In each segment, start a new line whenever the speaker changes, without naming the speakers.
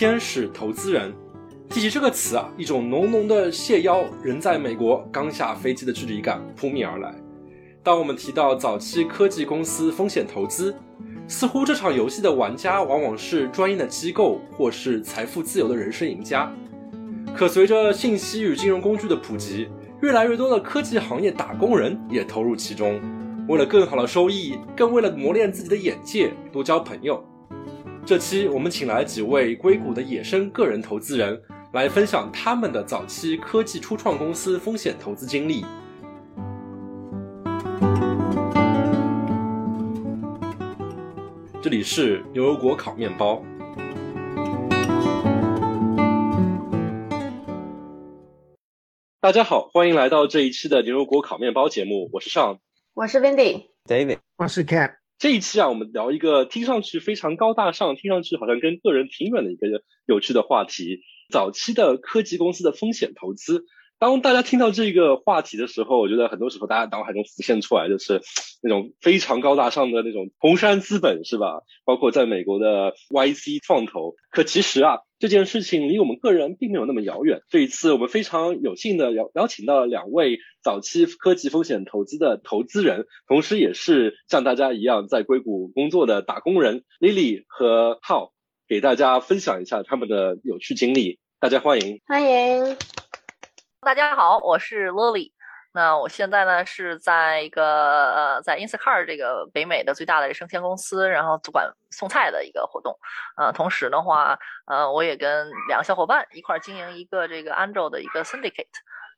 天使投资人。提起这个词啊，一种浓浓的谢邀人在美国刚下飞机的距离感扑面而来。当我们提到早期科技公司风险投资，似乎这场游戏的玩家往往是专业的机构或是财富自由的人生赢家。可随着信息与金融工具的普及，越来越多的科技行业打工人也投入其中，为了更好的收益，更为了磨练自己的眼界，多交朋友。这期我们请来几位硅谷的野生个人投资人。来分享他们的早期科技初创公司风险投资经历。这里是牛油果烤面包。大家好，欢迎来到这一期的牛油果烤面包节目，我是尚，
我是 Wendy，David，
我是 Cat。
这一期啊，我们聊一个听上去非常高大上，听上去好像跟个人挺远的一个有趣的话题。早期的科技公司的风险投资，当大家听到这个话题的时候，我觉得很多时候大家脑海中浮现出来就是那种非常高大上的那种红杉资本，是吧？包括在美国的 YC 创投。可其实啊，这件事情离我们个人并没有那么遥远。这一次，我们非常有幸的邀邀请到了两位早期科技风险投资的投资人，同时也是像大家一样在硅谷工作的打工人 Lily 和 How。给大家分享一下他们的有趣经历，大家欢迎，
欢迎，
大家好，我是 Lily，那我现在呢是在一个呃在 Instacart 这个北美的最大的生鲜公司，然后主管送菜的一个活动，呃，同时的话，呃，我也跟两个小伙伴一块经营一个这个 Angel 的一个 Syndicate。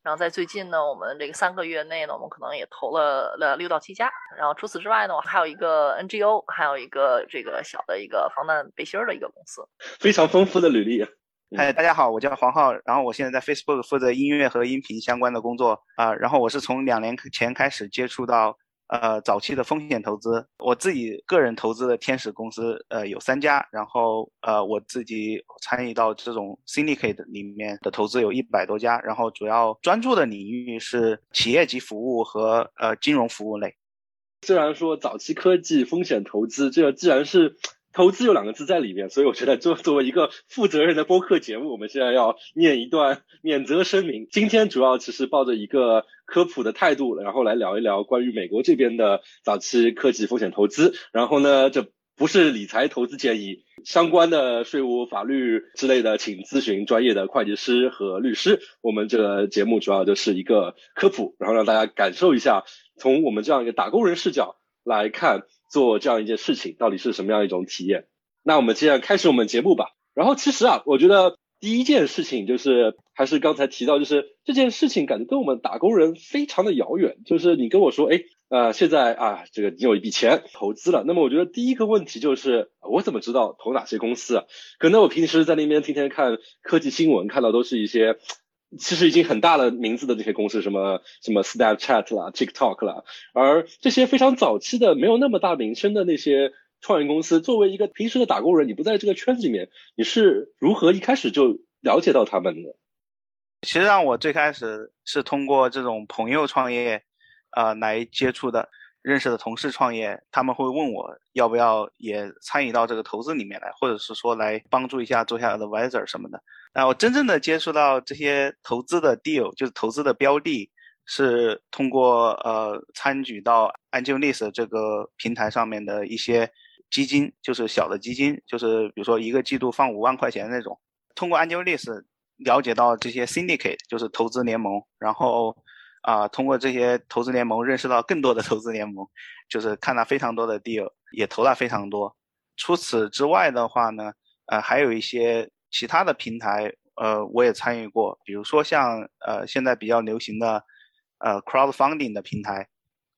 然后在最近呢，我们这个三个月内呢，我们可能也投了了六到七家。然后除此之外呢，我还有一个 NGO，还有一个这个小的一个防弹背心儿的一个公司，
非常丰富的履历。
嗨，大家好，我叫黄浩，然后我现在在 Facebook 负责音乐和音频相关的工作啊。然后我是从两年前开始接触到。呃，早期的风险投资，我自己个人投资的天使公司，呃，有三家，然后呃，我自己参与到这种 syndicate 里面的投资有一百多家，然后主要专注的领域是企业级服务和呃金融服务类。
虽然说早期科技风险投资，这个既然是。投资有两个字在里面，所以我觉得作作为一个负责任的播客节目，我们现在要念一段免责声明。今天主要其实抱着一个科普的态度，然后来聊一聊关于美国这边的早期科技风险投资。然后呢，这不是理财投资建议，相关的税务、法律之类的，请咨询专业的会计师和律师。我们这个节目主要就是一个科普，然后让大家感受一下，从我们这样一个打工人视角来看。做这样一件事情到底是什么样一种体验？那我们接下来开始我们节目吧。然后其实啊，我觉得第一件事情就是还是刚才提到，就是这件事情感觉跟我们打工人非常的遥远。就是你跟我说，哎，呃，现在啊，这个你有一笔钱投资了，那么我觉得第一个问题就是，我怎么知道投哪些公司啊？可能我平时在那边天天看科技新闻，看到都是一些。其实已经很大的名字的这些公司，什么什么 Snapchat 啦、TikTok 啦，而这些非常早期的、没有那么大名声的那些创业公司，作为一个平时的打工人，你不在这个圈子里面，你是如何一开始就了解到他们的？
其实让我最开始是通过这种朋友创业，呃，来接触的。认识的同事创业，他们会问我要不要也参与到这个投资里面来，或者是说来帮助一下做下 advisor 什么的。那我真正的接触到这些投资的 deal，就是投资的标的，是通过呃参与到 AngelList 这个平台上面的一些基金，就是小的基金，就是比如说一个季度放五万块钱那种。通过 AngelList 了解到这些 syndicate，就是投资联盟，然后。啊，通过这些投资联盟认识到更多的投资联盟，就是看了非常多的 deal，也投了非常多。除此之外的话呢，呃，还有一些其他的平台，呃，我也参与过，比如说像呃现在比较流行的呃 crowdfunding 的平台，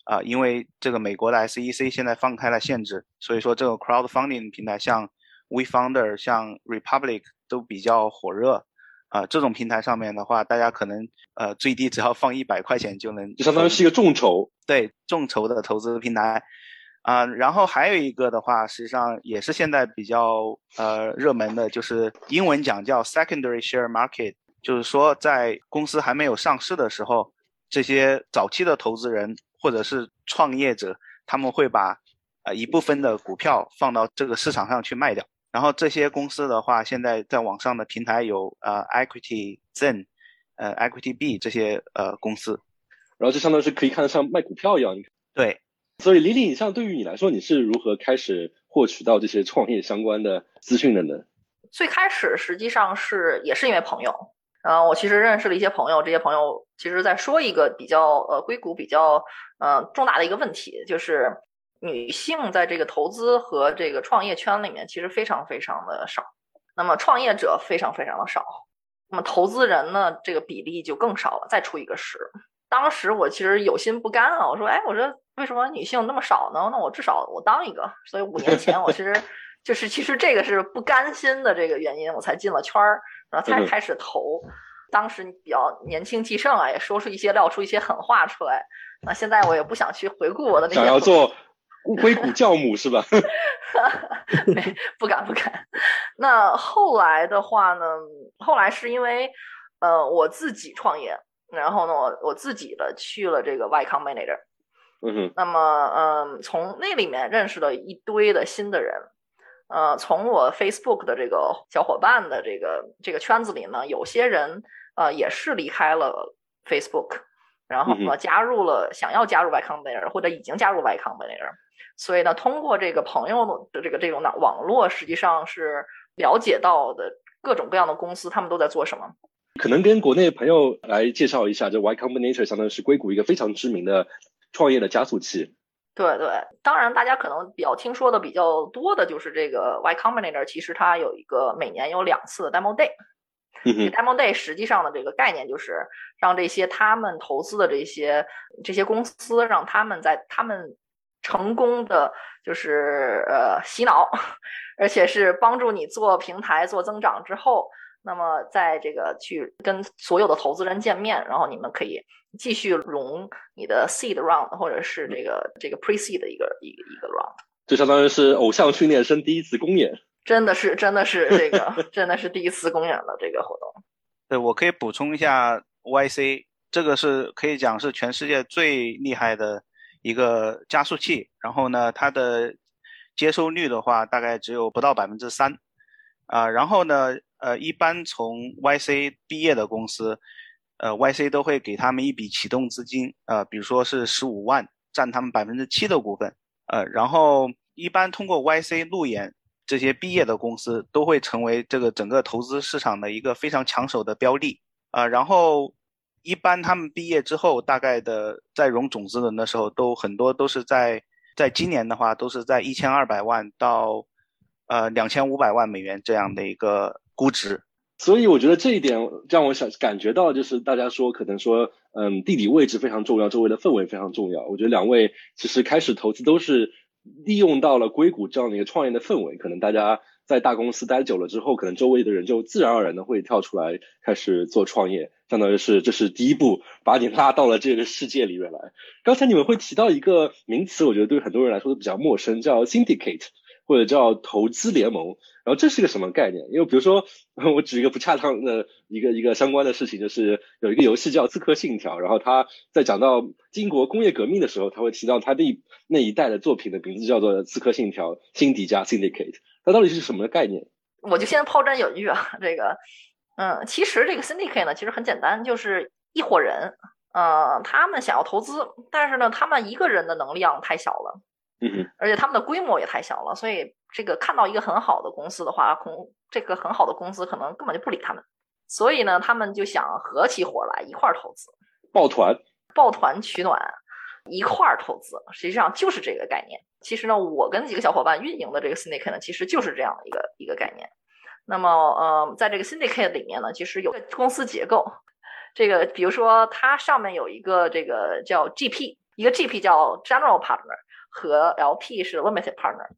啊，因为这个美国的 SEC 现在放开了限制，所以说这个 crowdfunding 平台像 WeFounder、像 Republic 都比较火热。啊，这种平台上面的话，大家可能呃最低只要放一百块钱就能，
就相当于是一个众筹，
对众筹的投资平台啊。然后还有一个的话，实际上也是现在比较呃热门的，就是英文讲叫 secondary share market，就是说在公司还没有上市的时候，这些早期的投资人或者是创业者，他们会把呃一部分的股票放到这个市场上去卖掉。然后这些公司的话，现在在网上的平台有呃 Equity Zen，呃 Equity B 这些呃公司，
然后就相当于是可以看得像卖股票一样。
对，
所以李李，像对于你来说，你是如何开始获取到这些创业相关的资讯的呢？
最开始实际上是也是因为朋友，嗯，我其实认识了一些朋友，这些朋友其实在说一个比较呃硅谷比较呃重大的一个问题，就是女性在这个投资和这个创业圈里面其实非常非常的少，那么创业者非常非常的少，那么投资人呢这个比例就更少了，再出一个十。当时我其实有心不甘啊，我说哎，我说为什么女性那么少呢？那我至少我当一个，所以五年前我其实。就是其实这个是不甘心的这个原因，我才进了圈儿，然后才开始投。当时比较年轻气盛啊，也说出一些撂出一些狠话出来。那现在我也不想去回顾我的那些。
想要做硅谷教母是吧？
不敢不敢。那后来的话呢？后来是因为呃我自己创业，然后呢我我自己的去了这个 Y Combinator。
嗯哼。
那么嗯，从那里面认识了一堆的新的人。呃，从我 Facebook 的这个小伙伴的这个这个圈子里呢，有些人呃也是离开了 Facebook，然后呢加入了想要加入 Y Combinator 或者已经加入 Y Combinator，所以呢，通过这个朋友的这个这种网网络，实际上是了解到的各种各样的公司，他们都在做什么。
可能跟国内朋友来介绍一下，这 Y Combinator 相当于是硅谷一个非常知名的创业的加速器。
对对，当然，大家可能比较听说的比较多的就是这个 Y Combinator，其实它有一个每年有两次的 Demo Day。Demo Day 实际上的这个概念就是让这些他们投资的这些这些公司，让他们在他们成功的就是呃洗脑，而且是帮助你做平台做增长之后。那么，在这个去跟所有的投资人见面，然后你们可以继续融你的 seed round，或者是这个这个 pre seed 的一个一一个 round，
就相当于是偶像训练生第一次公演，
真的是真的是这个 真的是第一次公演的这个活动。
对我可以补充一下，YC 这个是可以讲是全世界最厉害的一个加速器，然后呢，它的接收率的话大概只有不到百分之三，啊，然后呢。呃，一般从 YC 毕业的公司，呃，YC 都会给他们一笔启动资金，呃，比如说是十五万，占他们百分之七的股份，呃，然后一般通过 YC 路演这些毕业的公司，都会成为这个整个投资市场的一个非常抢手的标的，啊，然后一般他们毕业之后，大概的在融种子轮的时候，都很多都是在在今年的话，都是在一千二百万到呃两千五百万美元这样的一个。估值，
所以我觉得这一点让我想感觉到，就是大家说可能说，嗯，地理位置非常重要，周围的氛围非常重要。我觉得两位其实开始投资都是利用到了硅谷这样的一个创业的氛围。可能大家在大公司待久了之后，可能周围的人就自然而然的会跳出来开始做创业，相当于是这是第一步，把你拉到了这个世界里面来。刚才你们会提到一个名词，我觉得对很多人来说都比较陌生，叫 syndicate。或者叫投资联盟，然后这是个什么概念？因为比如说，我举一个不恰当的一个一个相关的事情，就是有一个游戏叫《刺客信条》，然后他在讲到英国工业革命的时候，他会提到他那那一代的作品的名字叫做《刺客信条：辛迪加 Syndicate》，它到底是什么概念？
我就先抛砖引玉啊，这个，嗯，其实这个 Syndicate 呢，其实很简单，就是一伙人，呃，他们想要投资，但是呢，他们一个人的能量太小了。
嗯
而且他们的规模也太小了，所以这个看到一个很好的公司的话，公这个很好的公司可能根本就不理他们，所以呢，他们就想合起伙来一块儿投资，
抱团，
抱团取暖，一块儿投资，实际上就是这个概念。其实呢，我跟几个小伙伴运营的这个 syndicate 呢，其实就是这样的一个一个概念。那么，呃，在这个 syndicate 里面呢，其实有公司结构，这个比如说它上面有一个这个叫 GP，一个 GP 叫 General Partner。和 LP 是 limited partner，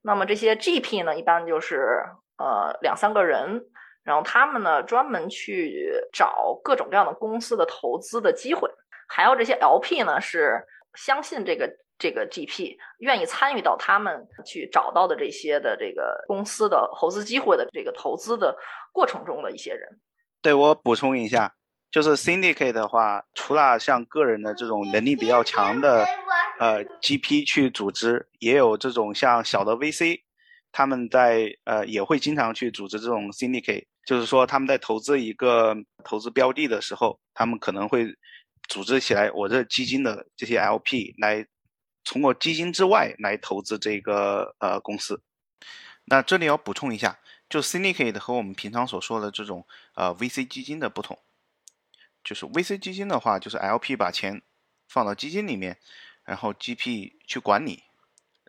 那么这些 GP 呢，一般就是呃两三个人，然后他们呢专门去找各种各样的公司的投资的机会，还有这些 LP 呢是相信这个这个 GP 愿意参与到他们去找到的这些的这个公司的投资机会的这个投资的过程中的一些人。
对我补充一下，就是 syndicate 的话，除了像个人的这种能力比较强的。呃，GP 去组织，也有这种像小的 VC，他们在呃也会经常去组织这种 syndicate，就是说他们在投资一个投资标的的时候，他们可能会组织起来我这基金的这些 LP 来通过基金之外来投资这个呃公司。那这里要补充一下，就 syndicate 和我们平常所说的这种呃 VC 基金的不同，就是 VC 基金的话，就是 LP 把钱放到基金里面，然后 GP 去管理。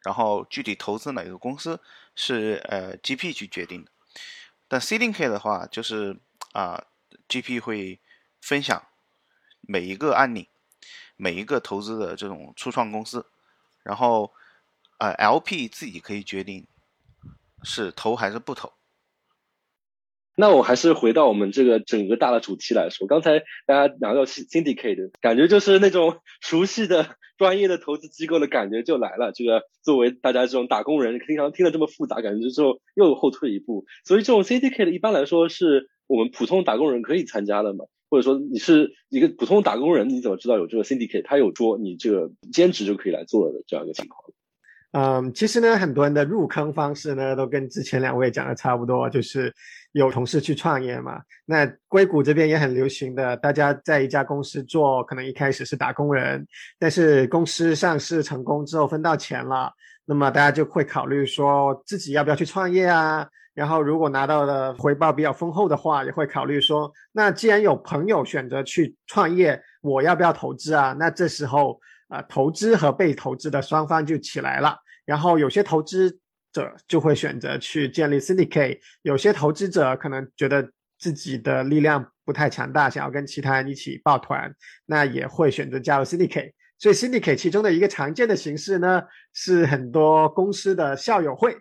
然后具体投资哪个公司是呃 GP 去决定的，但 CDK 的话就是啊 GP 会分享每一个案例，每一个投资的这种初创公司，然后呃 LP 自己可以决定是投还是不投。
那我还是回到我们这个整个大的主题来说，刚才大家聊到 syndicate，感觉就是那种熟悉的专业的投资机构的感觉就来了。这个作为大家这种打工人，经常听得这么复杂，感觉就又后退一步。所以这种 syndicate 一般来说是我们普通打工人可以参加的嘛？或者说你是一个普通打工人，你怎么知道有这个 syndicate？他有说你这个兼职就可以来做的这样一个情况？
嗯，其实呢，很多人的入坑方式呢，都跟之前两位讲的差不多，就是有同事去创业嘛。那硅谷这边也很流行的，大家在一家公司做，可能一开始是打工人，但是公司上市成功之后分到钱了，那么大家就会考虑说自己要不要去创业啊。然后如果拿到的回报比较丰厚的话，也会考虑说，那既然有朋友选择去创业，我要不要投资啊？那这时候啊，投资和被投资的双方就起来了。然后有些投资者就会选择去建立 syndicate，有些投资者可能觉得自己的力量不太强大，想要跟其他人一起抱团，那也会选择加入 syndicate。所以 syndicate 其中的一个常见的形式呢，是很多公司的校友会，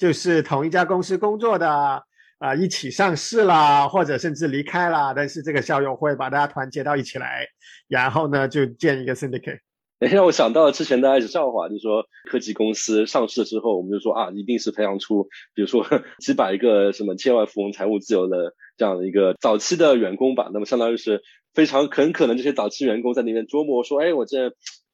就是同一家公司工作的啊一起上市啦，或者甚至离开了，但是这个校友会把大家团结到一起来，然后呢就建一个 syndicate。
让我想到了之前大家一直笑话，就是说科技公司上市之后，我们就说啊，一定是培养出，比如说 几百个什么千万富翁、财务自由的这样的一个早期的员工吧。那么相当于是非常很可能这些早期员工在那边琢磨说，哎，我这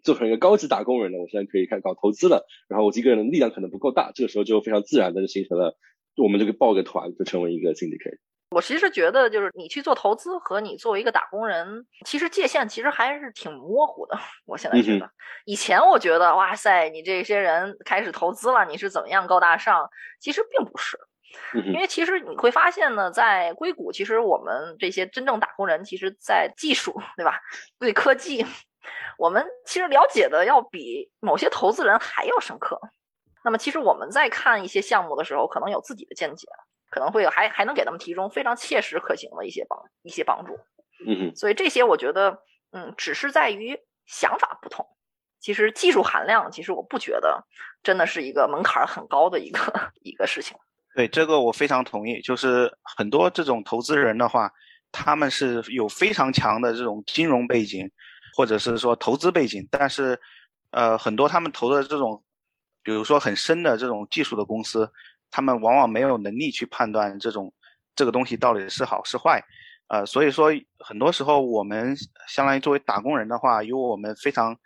做成一个高级打工人了，我现在可以开始搞投资了。然后我一个人的力量可能不够大，这个时候就非常自然的就形成了，我们这个报个团就成为一个 syndicate。
我其实觉得，就是你去做投资和你作为一个打工人，其实界限其实还是挺模糊的。我现在觉得，以前我觉得，哇塞，你这些人开始投资了，你是怎么样高大上？其实并不是，因为其实你会发现呢，在硅谷，其实我们这些真正打工人，其实在技术，对吧？对科技，我们其实了解的要比某些投资人还要深刻。那么，其实我们在看一些项目的时候，可能有自己的见解。可能会有还还能给他们提供非常切实可行的一些帮一些帮助，
嗯，
所以这些我觉得，嗯，只是在于想法不同，其实技术含量，其实我不觉得真的是一个门槛很高的一个 一个事情。
对这个我非常同意，就是很多这种投资人的话，他们是有非常强的这种金融背景，或者是说投资背景，但是，呃，很多他们投的这种，比如说很深的这种技术的公司。他们往往没有能力去判断这种这个东西到底是好是坏，呃，所以说很多时候我们相当于作为打工人的话，有我们非常，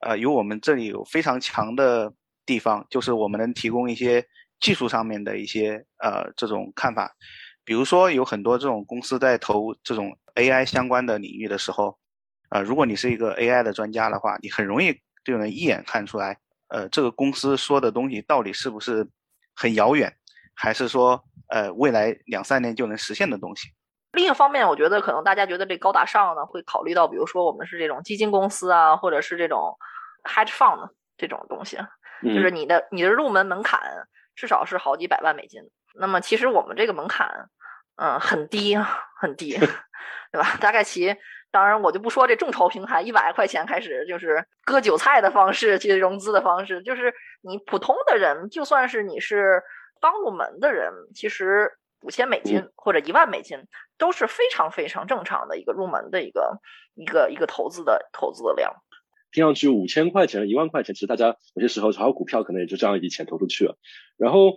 呃，有我们这里有非常强的地方，就是我们能提供一些技术上面的一些呃这种看法，比如说有很多这种公司在投这种 AI 相关的领域的时候，呃，如果你是一个 AI 的专家的话，你很容易就能一眼看出来，呃，这个公司说的东西到底是不是。很遥远，还是说，呃，未来两三年就能实现的东西？
另一方面，我觉得可能大家觉得这高大上呢，会考虑到，比如说我们是这种基金公司啊，或者是这种 hedge fund 这种东西，就是你的你的入门门槛至少是好几百万美金。那么其实我们这个门槛，嗯，很低很低，对吧？大概其。当然，我就不说这众筹平台一百块钱开始就是割韭菜的方式去融资的方式，就是你普通的人，就算是你是刚入门的人，其实五千美金或者一万美金都是非常非常正常的一个入门的一个一个一个投资的投资的量。
听上去五千块钱、一万块钱，其实大家有些时候炒股票可能也就这样一笔钱投出去了。然后，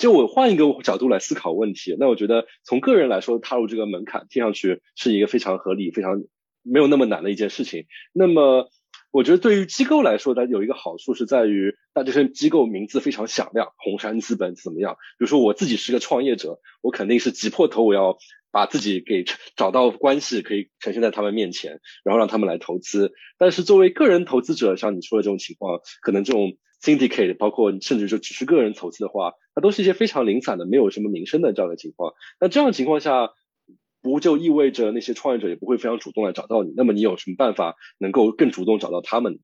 就我换一个角度来思考问题，那我觉得从个人来说，踏入这个门槛听上去是一个非常合理、非常。没有那么难的一件事情。那么，我觉得对于机构来说，它有一个好处是在于，那这些机构名字非常响亮，红杉资本怎么样？比如说我自己是个创业者，我肯定是挤破头，我要把自己给找到关系，可以呈现在他们面前，然后让他们来投资。但是作为个人投资者，像你说的这种情况，可能这种 syndicate，包括甚至就只是个人投资的话，它都是一些非常零散的，没有什么名声的这样的情况。那这样情况下，不就意味着那些创业者也不会非常主动来找到你？那么你有什么办法能够更主动找到他们？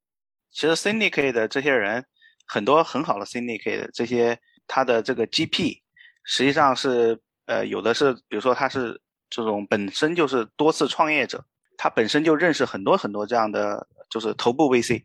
其实 syndicate 的这些人很多很好的 syndicate 的这些他的这个 GP 实际上是呃有的是，比如说他是这种本身就是多次创业者，他本身就认识很多很多这样的就是头部 VC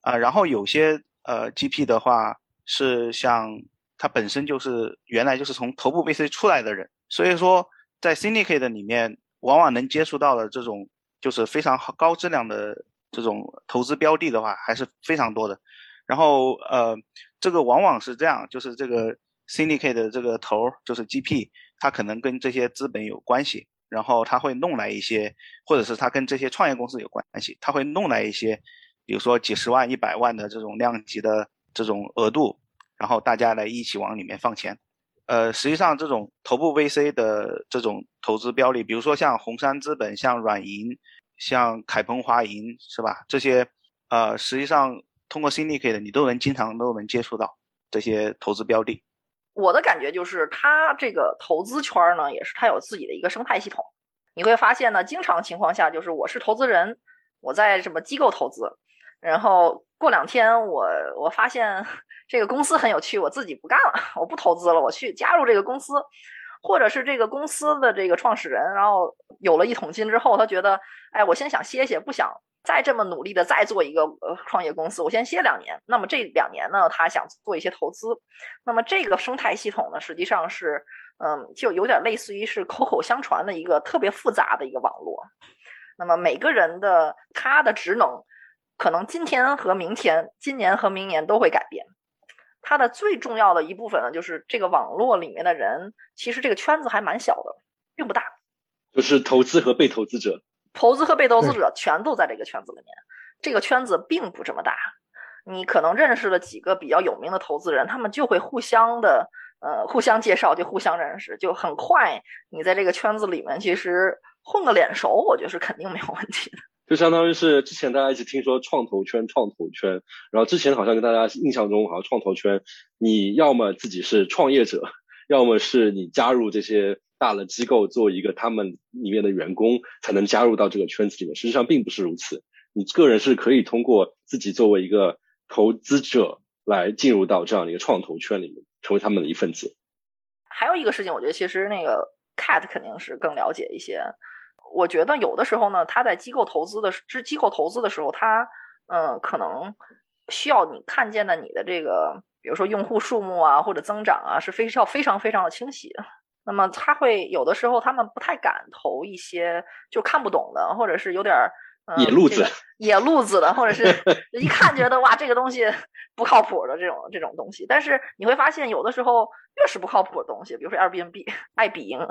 啊，然后有些呃 GP 的话是像他本身就是原来就是从头部 VC 出来的人，所以说。在 syndicate 里面，往往能接触到的这种就是非常好高质量的这种投资标的的话，还是非常多的。然后呃，这个往往是这样，就是这个 syndicate 的这个头就是 GP，他可能跟这些资本有关系，然后他会弄来一些，或者是他跟这些创业公司有关系，他会弄来一些，比如说几十万、一百万的这种量级的这种额度，然后大家来一起往里面放钱。呃，实际上这种头部 VC 的这种投资标的，比如说像红杉资本、像软银、像凯鹏华银，是吧？这些呃，实际上通过 Syndicate 你都能经常都能接触到这些投资标的。
我的感觉就是，它这个投资圈呢，也是它有自己的一个生态系统。你会发现呢，经常情况下就是我是投资人，我在什么机构投资，然后过两天我我发现。这个公司很有趣，我自己不干了，我不投资了，我去加入这个公司，或者是这个公司的这个创始人，然后有了一桶金之后，他觉得，哎，我先想歇歇，不想再这么努力的再做一个呃创业公司，我先歇两年。那么这两年呢，他想做一些投资。那么这个生态系统呢，实际上是，嗯，就有点类似于是口口相传的一个特别复杂的一个网络。那么每个人的他的职能，可能今天和明天，今年和明年都会改变。它的最重要的一部分呢，就是这个网络里面的人，其实这个圈子还蛮小的，并不大。
就是投资和被投资者，
投资和被投资者全都在这个圈子里面。这个圈子并不这么大，你可能认识了几个比较有名的投资人，他们就会互相的呃互相介绍，就互相认识，就很快你在这个圈子里面其实混个脸熟，我觉得是肯定没有问题的。
就相当于是之前大家一直听说创投圈，创投圈，然后之前好像跟大家印象中好像创投圈，你要么自己是创业者，要么是你加入这些大的机构做一个他们里面的员工，才能加入到这个圈子里面。实际上并不是如此，你个人是可以通过自己作为一个投资者来进入到这样的一个创投圈里面，成为他们的一份子。
还有一个事情，我觉得其实那个 Cat 肯定是更了解一些。我觉得有的时候呢，他在机构投资的是机构投资的时候，他嗯，可能需要你看见的你的这个，比如说用户数目啊，或者增长啊，是非常非常非常的清晰。那么他会有的时候他们不太敢投一些就看不懂的，或者是有点儿儿。
野路子，
野路子的，或者是 一看觉得哇，这个东西不靠谱的这种这种东西。但是你会发现，有的时候越是不靠谱的东西，比如说 Airbnb、爱彼迎，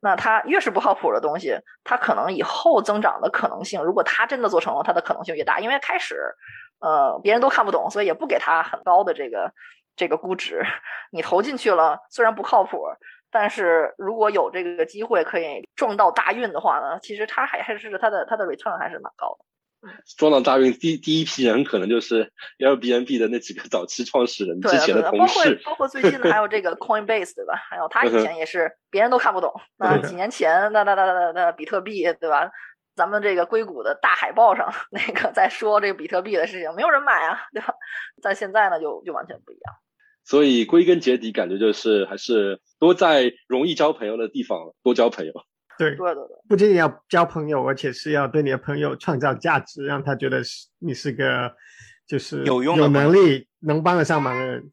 那它越是不靠谱的东西，它可能以后增长的可能性，如果它真的做成了，它的可能性越大。因为开始，呃，别人都看不懂，所以也不给它很高的这个这个估值。你投进去了，虽然不靠谱。但是如果有这个机会可以撞到大运的话呢，其实它还还是它的它的 return 还是蛮高的。
撞到大运第第一批人可能就是 Airbnb 的那几个早期创始人之前的同
事，包括包括最近的还有这个 Coinbase 对吧？还有他以前也是别人都看不懂。那几年前那那那那那比特币对吧？咱们这个硅谷的大海报上 那个在说这个比特币的事情，没有人买啊，对吧？但现在呢就就完全不一样。
所以归根结底，感觉就是还是多在容易交朋友的地方多交朋友。
对，
对对对，
不仅仅要交朋友，而且是要对你的朋友创造价值，让他觉得是你是个就是
有用、
有能力、能帮得上忙的人。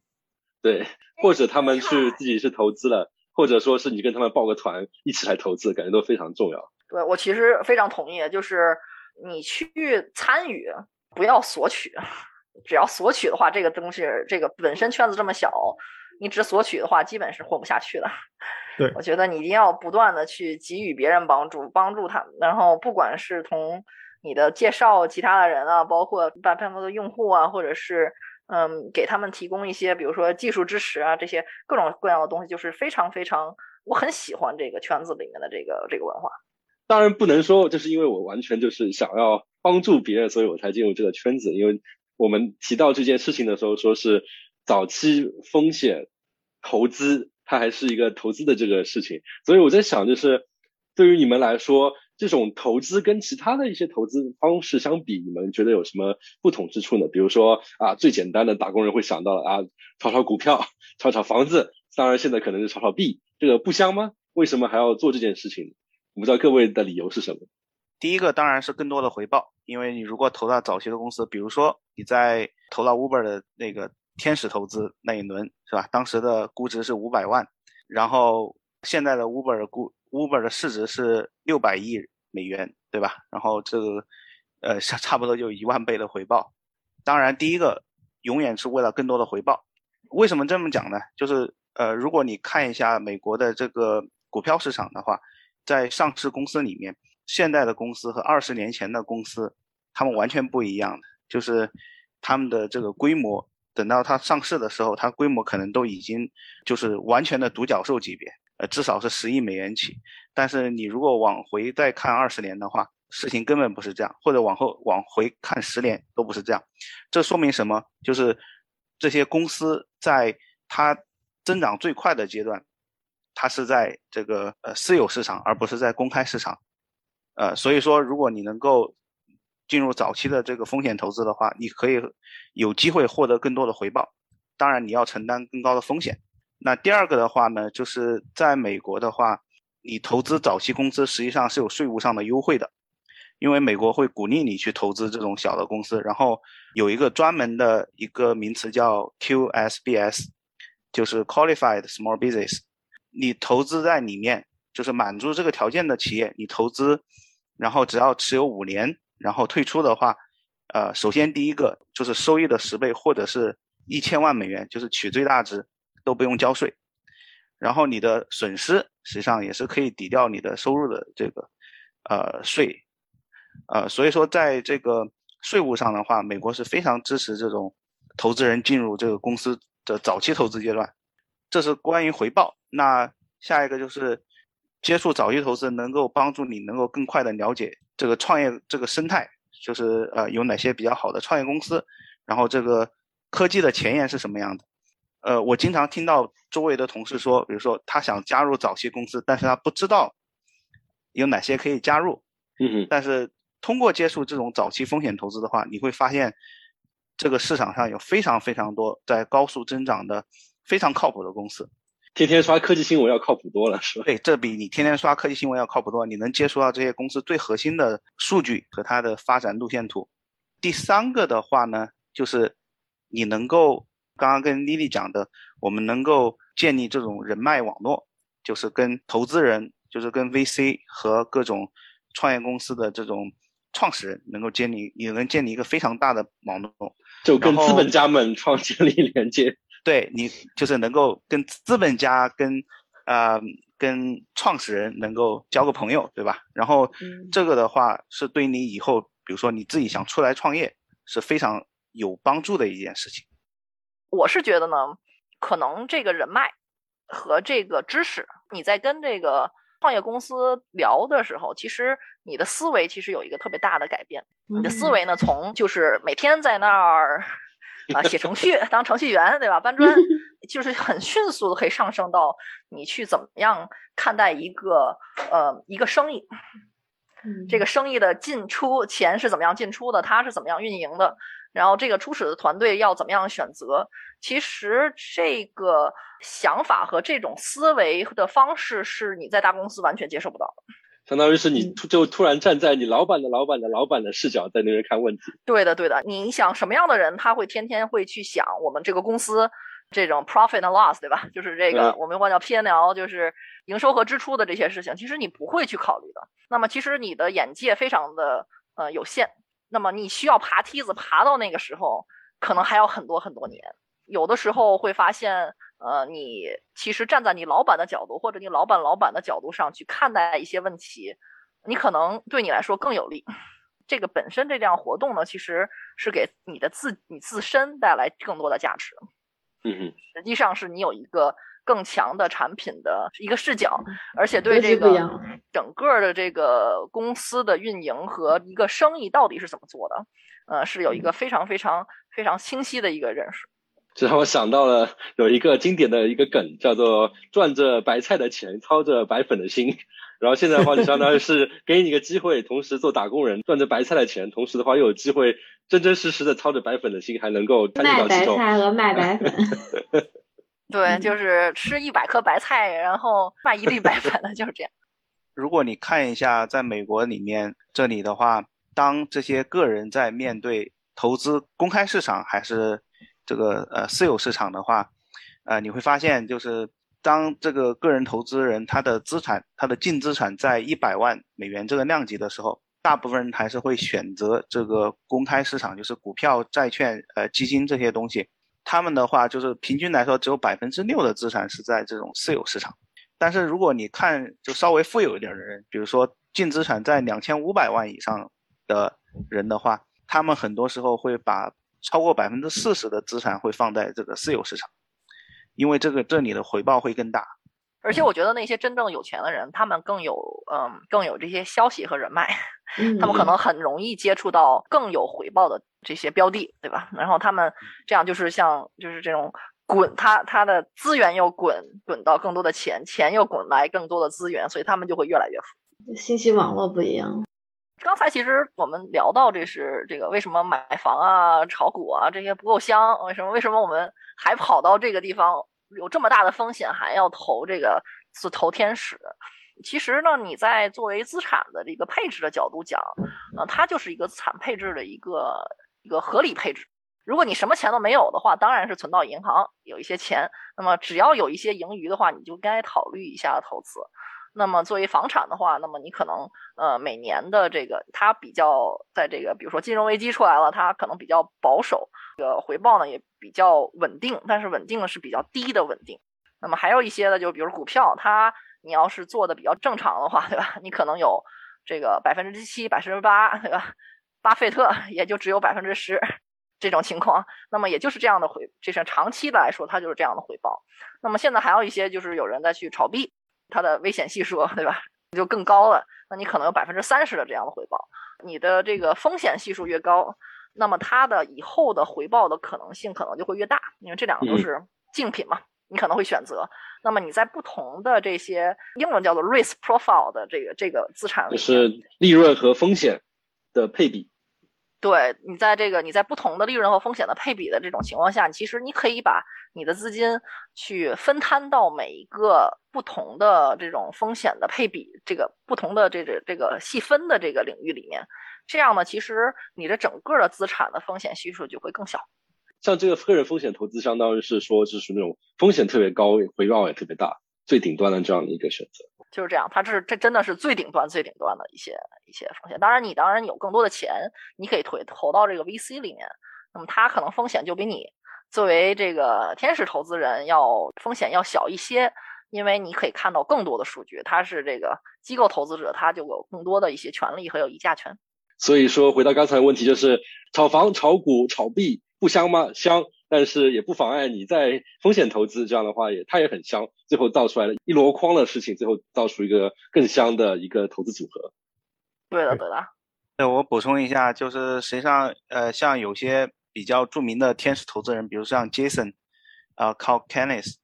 对，或者他们去自己是投资了，或者说是你跟他们报个团一起来投资，感觉都非常重要。
对我其实非常同意，就是你去参与，不要索取。只要索取的话，这个东西，这个本身圈子这么小，你只索取的话，基本是混不下去的。
对，
我觉得你一定要不断的去给予别人帮助，帮助他们。然后不管是从你的介绍其他的人啊，包括把他们的用户啊，或者是嗯给他们提供一些，比如说技术支持啊，这些各种各样的东西，就是非常非常，我很喜欢这个圈子里面的这个这个文化。
当然不能说就是因为我完全就是想要帮助别人，所以我才进入这个圈子。因为我们提到这件事情的时候，说是早期风险投资，它还是一个投资的这个事情。所以我在想，就是对于你们来说，这种投资跟其他的一些投资方式相比，你们觉得有什么不同之处呢？比如说啊，最简单的打工人会想到啊，炒炒股票、炒炒房子，当然现在可能是炒炒币，这个不香吗？为什么还要做这件事情？我不知道各位的理由是什么。
第一个当然是更多的回报，因为你如果投到早期的公司，比如说你在投到 Uber 的那个天使投资那一轮，是吧？当时的估值是五百万，然后现在的 Uber 的估 Uber 的市值是六百亿美元，对吧？然后这个呃差差不多就一万倍的回报。当然，第一个永远是为了更多的回报。为什么这么讲呢？就是呃，如果你看一下美国的这个股票市场的话。在上市公司里面，现在的公司和二十年前的公司，他们完全不一样的，就是他们的这个规模，等到它上市的时候，它规模可能都已经就是完全的独角兽级别，呃，至少是十亿美元起。但是你如果往回再看二十年的话，事情根本不是这样，或者往后往回看十年都不是这样。这说明什么？就是这些公司在它增长最快的阶段。它是在这个呃私有市场，而不是在公开市场，呃，所以说如果你能够进入早期的这个风险投资的话，你可以有机会获得更多的回报。当然你要承担更高的风险。那第二个的话呢，就是在美国的话，你投资早期公司实际上是有税务上的优惠的，因为美国会鼓励你去投资这种小的公司，然后有一个专门的一个名词叫 QSBS，就是 Qualified Small Business。你投资在里面，就是满足这个条件的企业，你投资，然后只要持有五年，然后退出的话，呃，首先第一个就是收益的十倍，或者是一千万美元，就是取最大值，都不用交税。然后你的损失实际上也是可以抵掉你的收入的这个呃税，呃，所以说在这个税务上的话，美国是非常支持这种投资人进入这个公司的早期投资阶段。这是关于回报。那下一个就是接触早期投资，能够帮助你能够更快的了解这个创业这个生态，就是呃有哪些比较好的创业公司，然后这个科技的前沿是什么样的。呃，我经常听到周围的同事说，比如说他想加入早期公司，但是他不知道有哪些可以加入。
嗯
但是通过接触这种早期风险投资的话，你会发现这个市场上有非常非常多在高速增长的。非常靠谱的公司，
天天刷科技新闻要靠谱多了，是吧？
对，这比你天天刷科技新闻要靠谱多。你能接触到这些公司最核心的数据和它的发展路线图。第三个的话呢，就是你能够刚刚跟丽丽讲的，我们能够建立这种人脉网络，就是跟投资人，就是跟 VC 和各种创业公司的这种创始人能够建立，你能建立一个非常大的网络，
就跟资本家们创建立连接。
对你就是能够跟资本家、跟呃、跟创始人能够交个朋友，对吧？然后这个的话是对你以后，比如说你自己想出来创业，是非常有帮助的一件事情。
我是觉得呢，可能这个人脉和这个知识，你在跟这个创业公司聊的时候，其实你的思维其实有一个特别大的改变。你的思维呢，从就是每天在那儿。啊，写程序当程序员，对吧？搬砖 就是很迅速的可以上升到你去怎么样看待一个呃一个生意，这个生意的进出钱是怎么样进出的，它是怎么样运营的，然后这个初始的团队要怎么样选择？其实这个想法和这种思维的方式是你在大公司完全接受不到的。
相当于是你突就突然站在你老板的老板的老板的视角在那边看问题。
对的，对的。你想什么样的人，他会天天会去想我们这个公司这种 profit and loss，对吧？就是这个我们管叫 P N L，就是营收和支出的这些事情。其实你不会去考虑的。那么其实你的眼界非常的呃有限。那么你需要爬梯子爬到那个时候，可能还要很多很多年。有的时候会发现。呃，你其实站在你老板的角度，或者你老板老板的角度上去看待一些问题，你可能对你来说更有利。这个本身这项活动呢，其实是给你的自你自身带来更多的价值。
嗯哼，
实际上是你有一个更强的产品的一个视角，而且对这个整个的这个公司的运营和一个生意到底是怎么做的，呃，是有一个非常非常非常清晰的一个认识。
这让我想到了有一个经典的一个梗，叫做“赚着白菜的钱，操着白粉的心”。然后现在的话，就相当于是给你一个机会，同时做打工人，赚着白菜的钱，同时的话又有机会真真实实的操着白粉的心，还能够
卖白菜和卖白粉。
对，就是吃一百颗白菜，然后卖一粒白粉的，就是这样。
如果你看一下在美国里面这里的话，当这些个人在面对投资公开市场还是。这个呃私有市场的话，呃你会发现，就是当这个个人投资人他的资产，他的净资产在一百万美元这个量级的时候，大部分人还是会选择这个公开市场，就是股票、债券、呃基金这些东西。他们的话就是平均来说，只有百分之六的资产是在这种私有市场。但是如果你看就稍微富有一点的人，比如说净资产在两千五百万以上的人的话，他们很多时候会把超过百分之四十的资产会放在这个私有市场，因为这个这里的回报会更大。
而且我觉得那些真正有钱的人，他们更有嗯更有这些消息和人脉，他们可能很容易接触到更有回报的这些标的，对吧？然后他们这样就是像就是这种滚，他他的资源又滚滚到更多的钱，钱又滚来更多的资源，所以他们就会越来越富。
信息网络不一样。
刚才其实我们聊到这是这个为什么买房啊、炒股啊这些不够香？为什么？为什么我们还跑到这个地方有这么大的风险还要投这个是投天使？其实呢，你在作为资产的这个配置的角度讲，呃，它就是一个资产配置的一个一个合理配置。如果你什么钱都没有的话，当然是存到银行有一些钱。那么只要有一些盈余的话，你就该考虑一下投资。那么作为房产的话，那么你可能呃每年的这个它比较在这个比如说金融危机出来了，它可能比较保守，这个回报呢也比较稳定，但是稳定的是比较低的稳定。那么还有一些呢，就比如股票，它你要是做的比较正常的话，对吧？你可能有这个百分之七、百分之八，对吧？巴菲特也就只有百分之十这种情况。那么也就是这样的回，这是长期的来说，它就是这样的回报。那么现在还有一些就是有人在去炒币。它的危险系数，对吧？就更高了。那你可能有百分之三十的这样的回报。你的这个风险系数越高，那么它的以后的回报的可能性可能就会越大。因为这两个都是竞品嘛，你可能会选择。那么你在不同的这些英文叫做 risk profile 的这个这个资产，
就是利润和风险的配比。
对你在这个你在不同的利润和风险的配比的这种情况下，其实你可以把你的资金去分摊到每一个不同的这种风险的配比，这个不同的这个这个细分的这个领域里面，这样呢，其实你的整个的资产的风险系数就会更小。
像这个个人风险投资，相当于是说就是那种风险特别高，回报也特别大，最顶端的这样的一个选择。
就是这样，它这是这真的是最顶端、最顶端的一些一些风险。当然，你当然有更多的钱，你可以投投到这个 VC 里面，那么它可能风险就比你作为这个天使投资人要风险要小一些，因为你可以看到更多的数据。它是这个机构投资者，他就有更多的一些权利和有议价权。
所以说，回到刚才的问题，就是炒房、炒股、炒币不香吗？香。但是也不妨碍你在风险投资，这样的话也它也很香，最后造出来了一箩筐的事情，最后造出一个更香的一个投资组合。
对的，对的。
对，我补充一下，就是实际上，呃，像有些比较著名的天使投资人，比如像 Jason，呃 c a l k e n n e s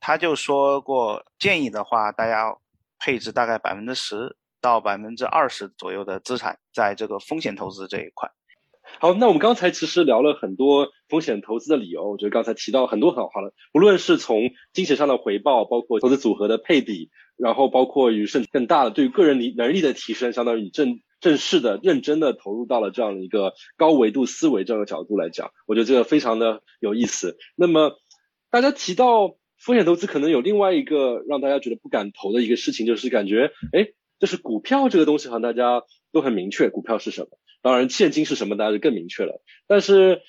他就说过，建议的话，大家配置大概百分之十到百分之二十左右的资产在这个风险投资这一块。
好，那我们刚才其实聊了很多风险投资的理由，我觉得刚才提到很多很好的，无论是从金钱上的回报，包括投资组合的配比，然后包括于甚至更大的对于个人能能力的提升，相当于你正正式的、认真的投入到了这样的一个高维度思维这样的角度来讲，我觉得这个非常的有意思。那么大家提到风险投资，可能有另外一个让大家觉得不敢投的一个事情，就是感觉，哎，就是股票这个东西，好像大家都很明确，股票是什么。当然，现金是什么，大家就更明确了。但是，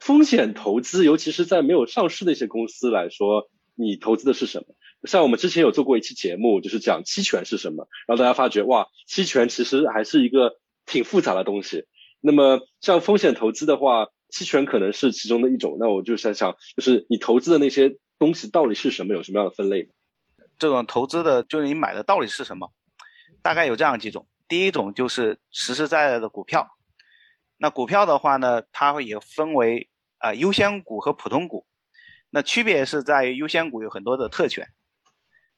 风险投资，尤其是在没有上市的一些公司来说，你投资的是什么？像我们之前有做过一期节目，就是讲期权是什么，然后大家发觉，哇，期权其实还是一个挺复杂的东西。那么像风险投资的话，期权可能是其中的一种。那我就想想，就是你投资的那些东西到底是什么，有什么样的分类？
这种投资的，就是你买的到底是什么？大概有这样几种。第一种就是实实在在的股票。那股票的话呢，它也分为啊优先股和普通股。那区别是在于优先股有很多的特权，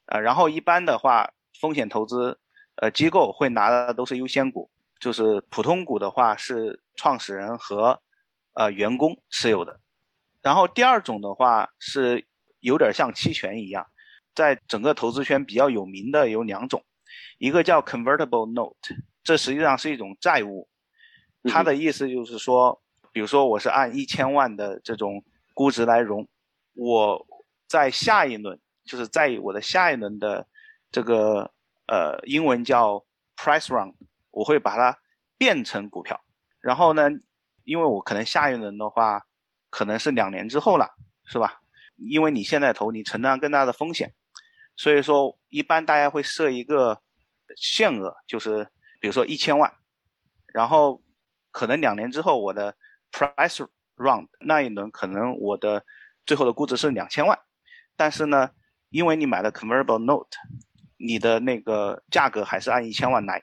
啊，然后一般的话，风险投资呃机构会拿的都是优先股，就是普通股的话是创始人和呃员工持有的。然后第二种的话是有点像期权一样，在整个投资圈比较有名的有两种，一个叫 convertible note，这实际上是一种债务，它的意思就是说，比如说我是按一千万的这种估值来融。我在下一轮，就是在我的下一轮的这个呃，英文叫 price round，我会把它变成股票。然后呢，因为我可能下一轮的话，可能是两年之后了，是吧？因为你现在投，你承担更大的风险，所以说一般大家会设一个限额，就是比如说一千万，然后可能两年之后我的 price round 那一轮可能我的。最后的估值是两千万，但是呢，因为你买的 convertible note，你的那个价格还是按一千万来。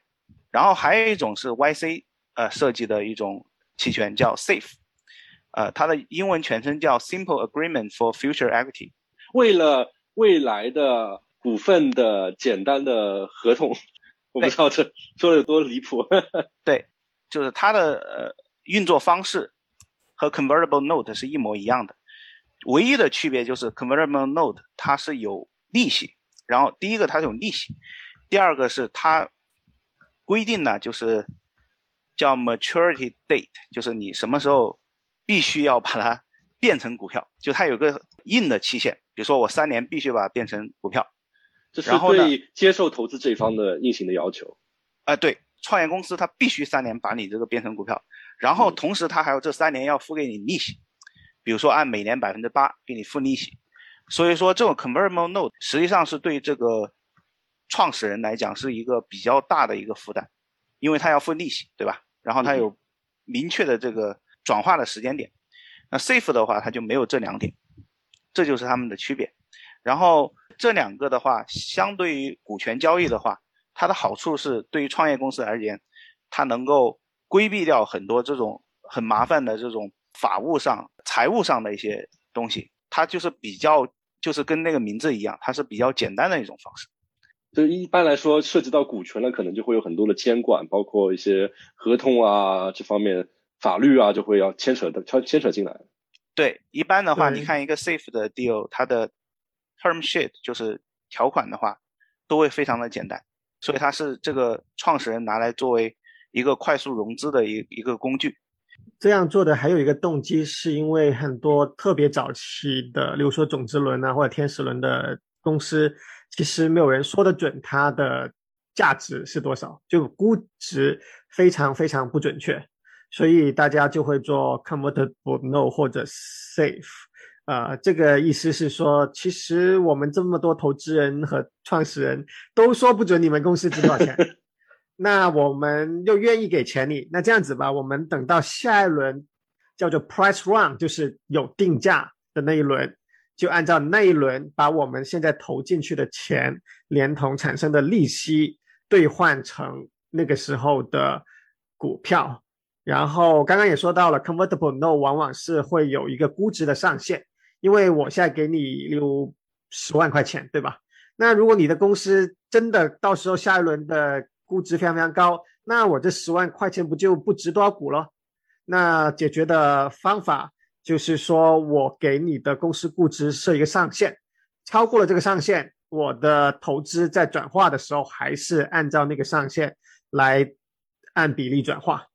然后还有一种是 YC 呃设计的一种期权叫 SAFE，呃，它的英文全称叫 Simple Agreement for Future Equity，
为了未来的股份的简单的合同。我不知道这说的有多离谱。
对，就是它的呃运作方式和 convertible note 是一模一样的。唯一的区别就是 convertible note 它是有利息，然后第一个它是有利息，第二个是它规定呢就是叫 maturity date，就是你什么时候必须要把它变成股票，就它有个硬的期限，比如说我三年必须把它变成股票，
这是对接受投资这一方的硬性的要求。
啊，对，创业公司它必须三年把你这个变成股票，然后同时它还有这三年要付给你利息。比如说按每年百分之八给你付利息，所以说这种 convertible note 实际上是对这个创始人来讲是一个比较大的一个负担，因为他要付利息，对吧？然后他有明确的这个转化的时间点。那 safe 的话，它就没有这两点，这就是他们的区别。然后这两个的话，相对于股权交易的话，它的好处是对于创业公司而言，它能够规避掉很多这种很麻烦的这种。法务上、财务上的一些东西，它就是比较，就是跟那个名字一样，它是比较简单的一种方式。
就一般来说，涉及到股权了，可能就会有很多的监管，包括一些合同啊这方面、法律啊，就会要牵扯的牵牵扯进来。
对，一般的话，你看一个 safe 的 deal，它的 term sheet 就是条款的话，都会非常的简单，所以它是这个创始人拿来作为一个快速融资的一一个工具。
这样做的还有一个动机，是因为很多特别早期的，例如说种子轮啊或者天使轮的公司，其实没有人说得准它的价值是多少，就估值非常非常不准确，所以大家就会做 convertible note 或者 safe，呃，这个意思是说，其实我们这么多投资人和创始人都说不准你们公司值多少钱。那我们又愿意给钱你，那这样子吧，我们等到下一轮叫做 price run，就是有定价的那一轮，就按照那一轮把我们现在投进去的钱，连同产生的利息兑换成那个时候的股票。然后刚刚也说到了，convertible note 往往是会有一个估值的上限，因为我现在给你有十万块钱，对吧？那如果你的公司真的到时候下一轮的估值非常非常高，那我这十万块钱不就不值多少股了？那解决的方法就是说我给你的公司估值设一个上限，超过了这个上限，我的投资在转化的时候还是按照那个上限来按比例转化。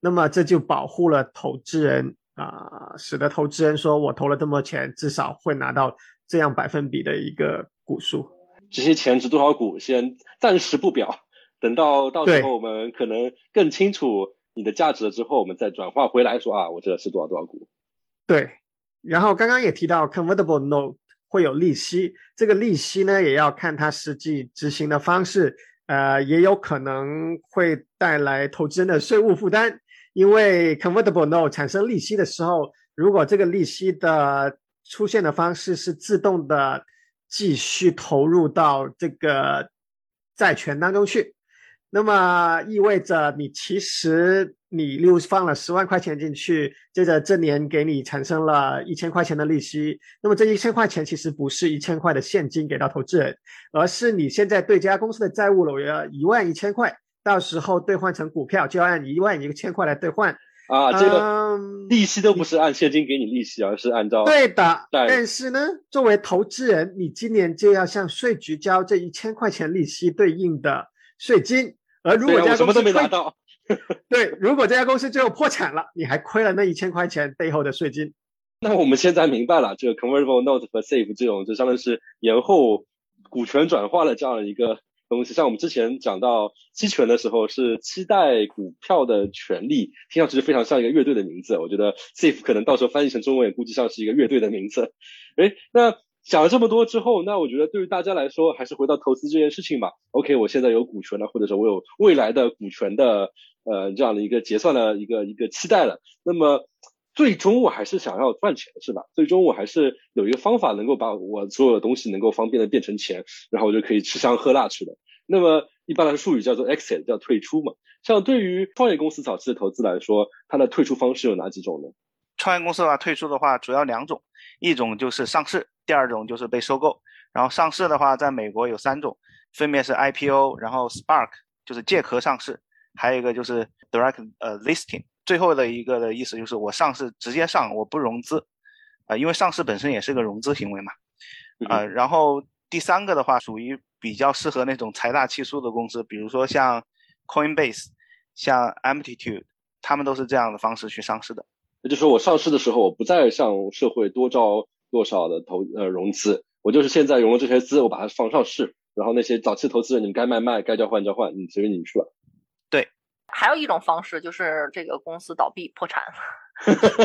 那么这就保护了投资人啊，使得投资人说我投了这么多钱，至少会拿到这样百分比的一个股数。
这些钱值多少股，先暂时不表。等到到时候我们可能更清楚你的价值了之后，我们再转化回来说啊，我这是多少多少股。
对，然后刚刚也提到 convertible note 会有利息，这个利息呢也要看它实际执行的方式呃，也有可能会带来投资人的税务负担，因为 convertible note 产生利息的时候，如果这个利息的出现的方式是自动的继续投入到这个债权当中去，那么意味着你其实你又放了十万块钱进去，接着这年给你产生了一千块钱的利息，那么这一千块钱其实不是一千块的现金给到投资人，而是你现在对这家公司的债务了约一万一千块，到时候兑换成股票就要按一万一千块来兑换。
啊，这个
嗯
利息都不是按现金给你利息，而是按照
对的，但是呢，作为投资人，你今年就要向税局交这一千块钱利息对应的税金，而如果这家
我什么都没
公司亏
拿到。
对，如果这家公司最后破产了，你还亏了那一千块钱背后的税金。
那我们现在明白了，这个 convertible note 和 safe 这种，就相当于是延后股权转化的这样一个东西。像我们之前讲到期权的时候，是期待股票的权利，听上去就非常像一个乐队的名字。我觉得 safe 可能到时候翻译成中文，也估计像是一个乐队的名字。诶，那讲了这么多之后，那我觉得对于大家来说，还是回到投资这件事情吧。OK，我现在有股权了，或者说我有未来的股权的呃这样的一个结算的一个一个期待了。那么最终我还是想要赚钱，是吧？最终我还是有一个方法能够把我所有的东西能够方便的变成钱，然后我就可以吃香喝辣去了。那么一般的术语叫做 exit，叫退出嘛。像对于创业公司早期的投资来说，它的退出方式有哪几种呢？
创业公司的话，退出的话主要两种，一种就是上市，第二种就是被收购。然后上市的话，在美国有三种，分别是 IPO，然后 SPARK 就是借壳上市，还有一个就是 Direct 呃 Listing。最后的一个的意思就是我上市直接上，我不融资，啊、因为上市本身也是个融资行为嘛，啊、然后第三个的话属于比较适合那种财大气粗的公司，比如说像 Coinbase、像 Amplitude，他们都是这样的方式去上市的。
也就是说，我上市的时候，我不再向社会多招多少的投呃融资，我就是现在融了这些资，我把它放上市，然后那些早期投资人，你们该卖卖，该交换交换，你随便你们去吧。
还有一种方式就是这个公司倒闭破产，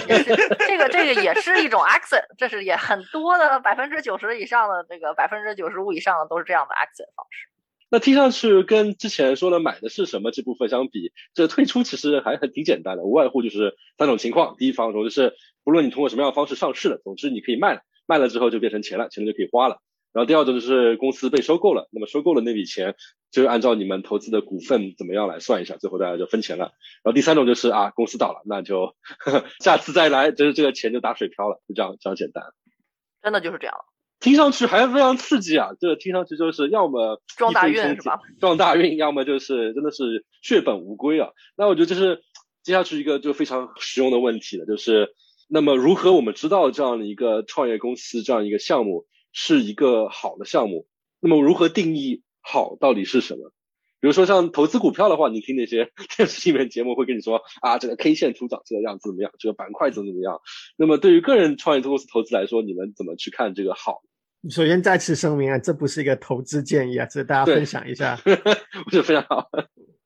也是这个这个也是一种 exit，这是也很多的百分之九十以上的这个百分之九十五以上的都是这样的 exit 方式。
那听上去跟之前说的买的是什么这部分相比，这退出其实还很挺简单的，无外乎就是三种情况。第一方种就是不论你通过什么样的方式上市了，总之你可以卖了，卖了之后就变成钱了，钱就可以花了。然后第二种就是公司被收购了，那么收购了那笔钱就按照你们投资的股份怎么样来算一下，最后大家就分钱了。然后第三种就是啊，公司倒了，那就呵呵下次再来，就是这个钱就打水漂了，就这样这样简单。
真的就是这样，
听上去还非常刺激啊！这听上去就是要么
撞大运是吧？
撞大运，要么就是真的是血本无归啊！那我觉得这是接下去一个就非常实用的问题了，就是那么如何我们知道这样的一个创业公司这样一个项目是一个好的项目？那么如何定义好到底是什么？比如说像投资股票的话，你听那些 电视里面节目会跟你说啊，这个 K 线图长这个样子怎么样，这个板块怎么怎么样。那么对于个人创业公司投资来说，你们怎么去看这个好？
首先再次声明啊，这不是一个投资建议啊，只是大家分享一下。
我觉得非常好。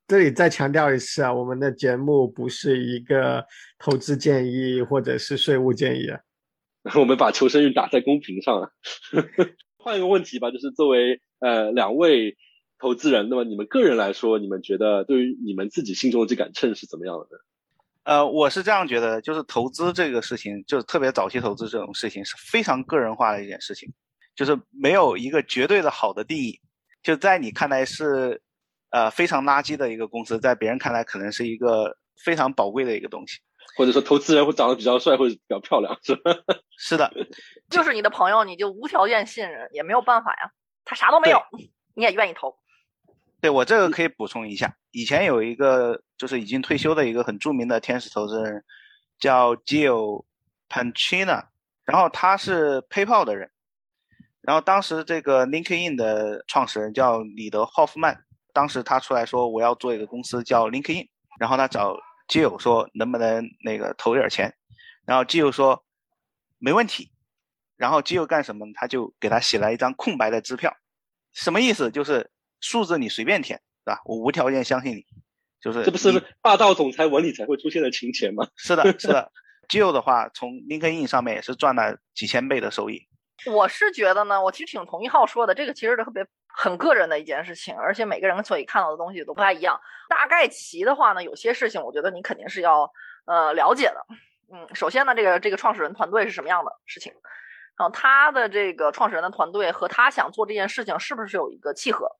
这里再强调一次啊，我们的节目不是一个投资建议或者是税务建议啊。
我们把求生欲打在公屏上了。换一个问题吧，就是作为呃两位投资人，那么你们个人来说，你们觉得对于你们自己心中的这杆秤是怎么样的？
呃，我是这样觉得，就是投资这个事情，就是特别早期投资这种事情是非常个人化的一件事情，就是没有一个绝对的好的定义。就在你看来是呃非常垃圾的一个公司，在别人看来可能是一个非常宝贵的一个东西。
或者说投资人会长得比较帅，或者比较漂亮，是吧？
是的，
就是你的朋友，你就无条件信任，也没有办法呀。他啥都没有，你也愿意投。
对我这个可以补充一下，以前有一个就是已经退休的一个很著名的天使投资人，叫 Gio Panchina，然后他是 PayPal 的人，然后当时这个 LinkedIn 的创始人叫李德霍夫曼，当时他出来说我要做一个公司叫 LinkedIn，然后他找 Gio 说能不能那个投点钱，然后 Gio 说没问题，然后 Gio 干什么？他就给他写了一张空白的支票，什么意思？就是数字你随便填，是吧？我无条件相信你，就是
这不是霸道总裁文里才会出现的情节吗？
是的，是的。Gio 的话，从 LinkedIn 上面也是赚了几千倍的收益。
我是觉得呢，我其实挺同意浩说的，这个其实特别很个人的一件事情，而且每个人所以看到的东西都不太一样。大概齐的话呢，有些事情我觉得你肯定是要呃了解的。嗯，首先呢，这个这个创始人团队是什么样的事情？然后他的这个创始人的团队和他想做这件事情是不是有一个契合？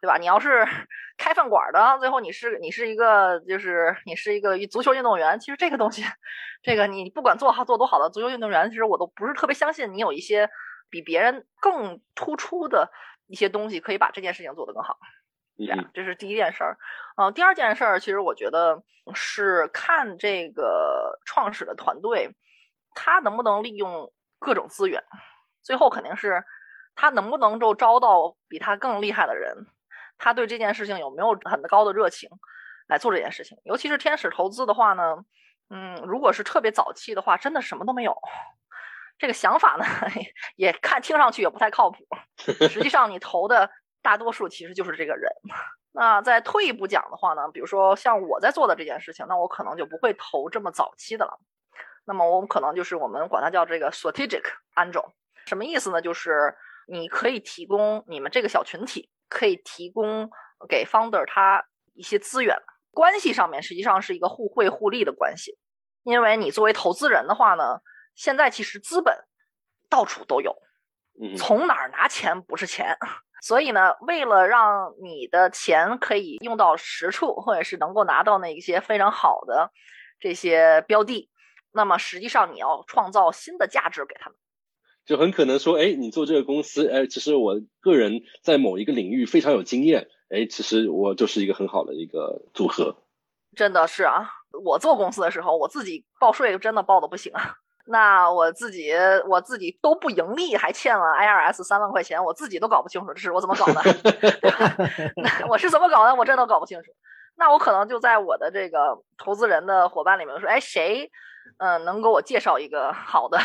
对吧？你要是 开饭馆的，最后你是你是一个，就是你是一个足球运动员。其实这个东西，这个你不管做好做多好的足球运动员，其实我都不是特别相信你有一些比别人更突出的一些东西，可以把这件事情做得更好。
嗯
这是第一件事儿。嗯，第二件事儿，其实我觉得是看这个创始的团队，他能不能利用各种资源。最后肯定是他能不能够招到比他更厉害的人。他对这件事情有没有很高的热情来做这件事情？尤其是天使投资的话呢，嗯，如果是特别早期的话，真的什么都没有。这个想法呢，也看听上去也不太靠谱。实际上，你投的大多数其实就是这个人。那再退一步讲的话呢，比如说像我在做的这件事情，那我可能就不会投这么早期的了。那么我们可能就是我们管它叫这个 strategic angel，什么意思呢？就是你可以提供你们这个小群体。可以提供给 founder 他一些资源，关系上面实际上是一个互惠互利的关系，因为你作为投资人的话呢，现在其实资本到处都有，从哪儿拿钱不是钱，所以呢，为了让你的钱可以用到实处，或者是能够拿到那一些非常好的这些标的，那么实际上你要创造新的价值给他们。
就很可能说，哎，你做这个公司，哎，其实我个人在某一个领域非常有经验，哎，其实我就是一个很好的一个组合。
真的是啊，我做公司的时候，我自己报税真的报的不行啊。那我自己我自己都不盈利，还欠了 IRS 三万块钱，我自己都搞不清楚这是我怎么搞的，那我是怎么搞的，我真的搞不清楚。那我可能就在我的这个投资人的伙伴里面说，哎，谁，嗯，能给我介绍一个好的？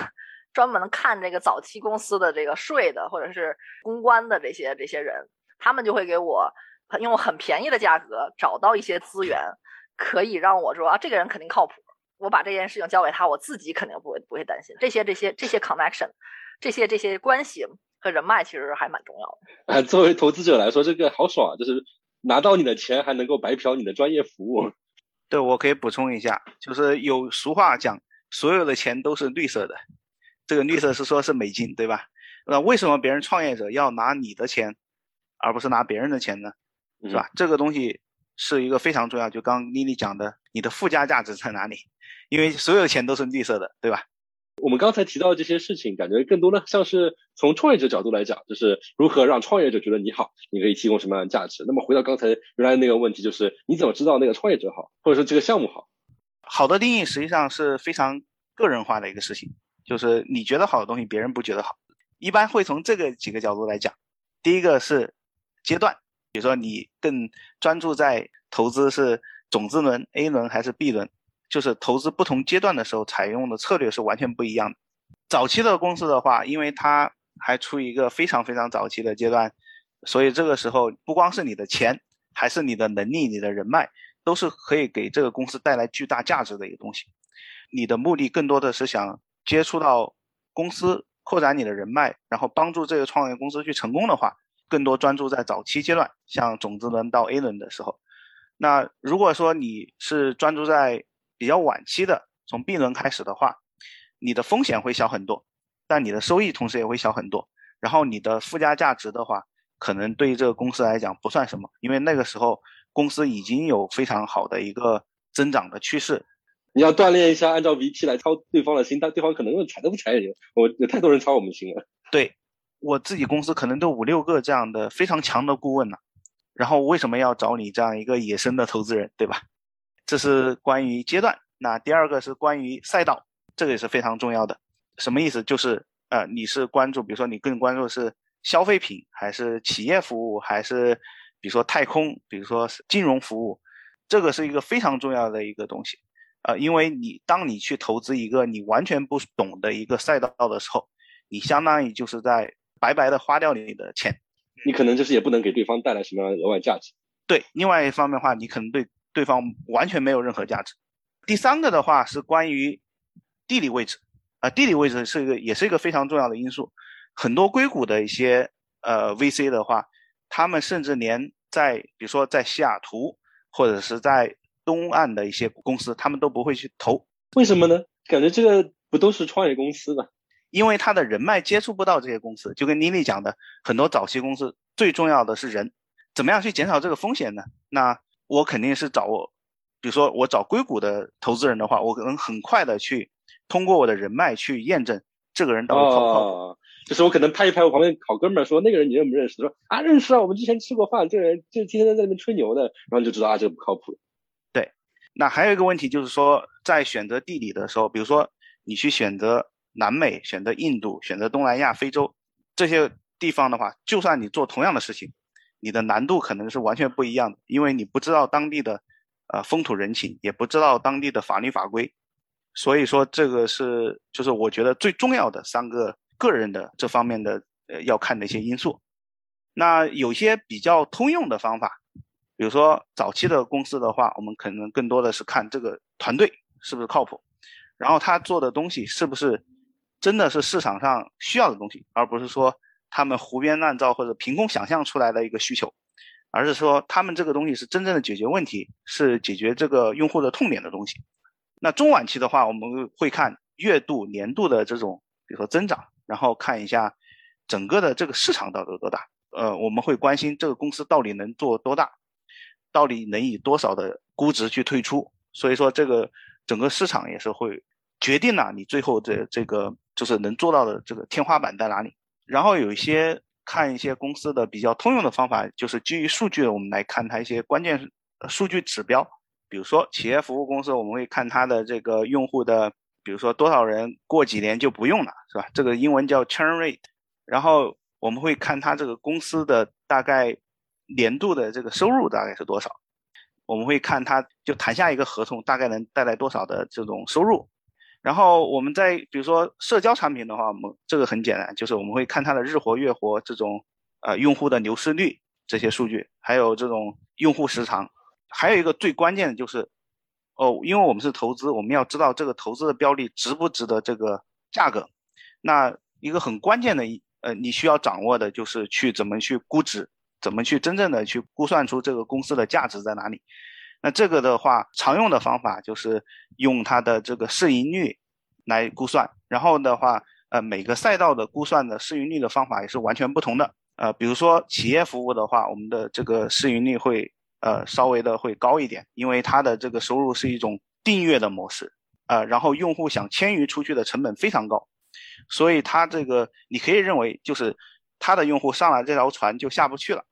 专门看这个早期公司的这个税的，或者是公关的这些这些人，他们就会给我用很便宜的价格找到一些资源，可以让我说啊，这个人肯定靠谱。我把这件事情交给他，我自己肯定不会不会担心。这些这些这些 connection，这些这些关系和人脉其实还蛮重要
的。啊，作为投资者来说，这个好爽啊，就是拿到你的钱还能够白嫖你的专业服务。
对，我可以补充一下，就是有俗话讲，所有的钱都是绿色的。这个绿色是说是美金，对吧？那为什么别人创业者要拿你的钱，而不是拿别人的钱呢？是吧？这个东西是一个非常重要。就刚妮妮讲的，你的附加价值在哪里？因为所有的钱都是绿色的，对吧？
我们刚才提到这些事情，感觉更多的像是从创业者角度来讲，就是如何让创业者觉得你好，你可以提供什么样的价值。那么回到刚才原来那个问题，就是你怎么知道那个创业者好，或者说这个项目好？
好的定义实际上是非常个人化的一个事情。就是你觉得好的东西，别人不觉得好，一般会从这个几个角度来讲。第一个是阶段，比如说你更专注在投资是种子轮、A 轮还是 B 轮，就是投资不同阶段的时候采用的策略是完全不一样的。早期的公司的话，因为它还处于一个非常非常早期的阶段，所以这个时候不光是你的钱，还是你的能力、你的人脉，都是可以给这个公司带来巨大价值的一个东西。你的目的更多的是想。接触到公司，扩展你的人脉，然后帮助这个创业公司去成功的话，更多专注在早期阶段，像种子轮到 A 轮的时候。那如果说你是专注在比较晚期的，从 B 轮开始的话，你的风险会小很多，但你的收益同时也会小很多。然后你的附加价值的话，可能对于这个公司来讲不算什么，因为那个时候公司已经有非常好的一个增长的趋势。
你要锻炼一下，按照 VP 来操对方的心，但对方可能踩都不踩你。我有太多人操我们心了。
对，我自己公司可能都五六个这样的非常强的顾问呢。然后为什么要找你这样一个野生的投资人，对吧？这是关于阶段。那第二个是关于赛道，这个也是非常重要的。什么意思？就是呃，你是关注，比如说你更关注是消费品，还是企业服务，还是比如说太空，比如说金融服务，这个是一个非常重要的一个东西。呃，因为你当你去投资一个你完全不懂的一个赛道的时候，你相当于就是在白白的花掉你的钱，
你可能就是也不能给对方带来什么样的额外价值。
对，另外一方面的话，你可能对对方完全没有任何价值。第三个的话是关于地理位置，啊，地理位置是一个也是一个非常重要的因素。很多硅谷的一些呃 VC 的话，他们甚至连在比如说在西雅图或者是在东岸的一些公司，他们都不会去投。
为什么呢？感觉这个不都是创业公司吧？
因为他的人脉接触不到这些公司，就跟妮妮讲的，很多早期公司最重要的是人，怎么样去减少这个风险呢？那我肯定是找我，比如说我找硅谷的投资人的话，我可能很快的去通过我的人脉去验证这个人到底靠不靠谱。
就是我可能拍一拍我旁边好哥们儿说那个人你认不认识？说啊认识啊，我们之前吃过饭，这个人就天天在那边吹牛的，然后就知道啊这个不靠谱。
那还有一个问题就是说，在选择地理的时候，比如说你去选择。南美选择印度，选择东南亚、非洲这些地方的话，就算你做同样的事情，你的难度可能是完全不一样的，因为你不知道当地的呃风土人情，也不知道当地的法律法规，所以说这个是就是我觉得最重要的三个个人的这方面的呃要看的一些因素。那有些比较通用的方法，比如说早期的公司的话，我们可能更多的是看这个团队是不是靠谱，然后他做的东西是不是。真的是市场上需要的东西，而不是说他们胡编乱造或者凭空想象出来的一个需求，而是说他们这个东西是真正的解决问题，是解决这个用户的痛点的东西。那中晚期的话，我们会看月度、年度的这种，比如说增长，然后看一下整个的这个市场到底有多大。呃，我们会关心这个公司到底能做多大，到底能以多少的估值去退出。所以说，这个整个市场也是会决定了你最后的这个。就是能做到的这个天花板在哪里？然后有一些看一些公司的比较通用的方法，就是基于数据，我们来看它一些关键数据指标。比如说企业服务公司，我们会看它的这个用户的，比如说多少人过几年就不用了，是吧？这个英文叫 churn rate。然后我们会看它这个公司的大概年度的这个收入大概是多少。我们会看它就谈下一个合同大概能带来多少的这种收入。然后我们在比如说社交产品的话，我们这个很简单，就是我们会看它的日活、月活这种，呃，用户的流失率这些数据，还有这种用户时长，还有一个最关键的就是，哦，因为我们是投资，我们要知道这个投资的标的值不值得这个价格。那一个很关键的，呃，你需要掌握的就是去怎么去估值，怎么去真正的去估算出这个公司的价值在哪里。那这个的话，常用的方法就是用它的这个市盈率来估算，然后的话，呃，每个赛道的估算的市盈率的方法也是完全不同的。呃，比如说企业服务的话，我们的这个市盈率会呃稍微的会高一点，因为它的这个收入是一种订阅的模式，呃，然后用户想迁移出去的成本非常高，所以它这个你可以认为就是它的用户上了这条船就下不去了。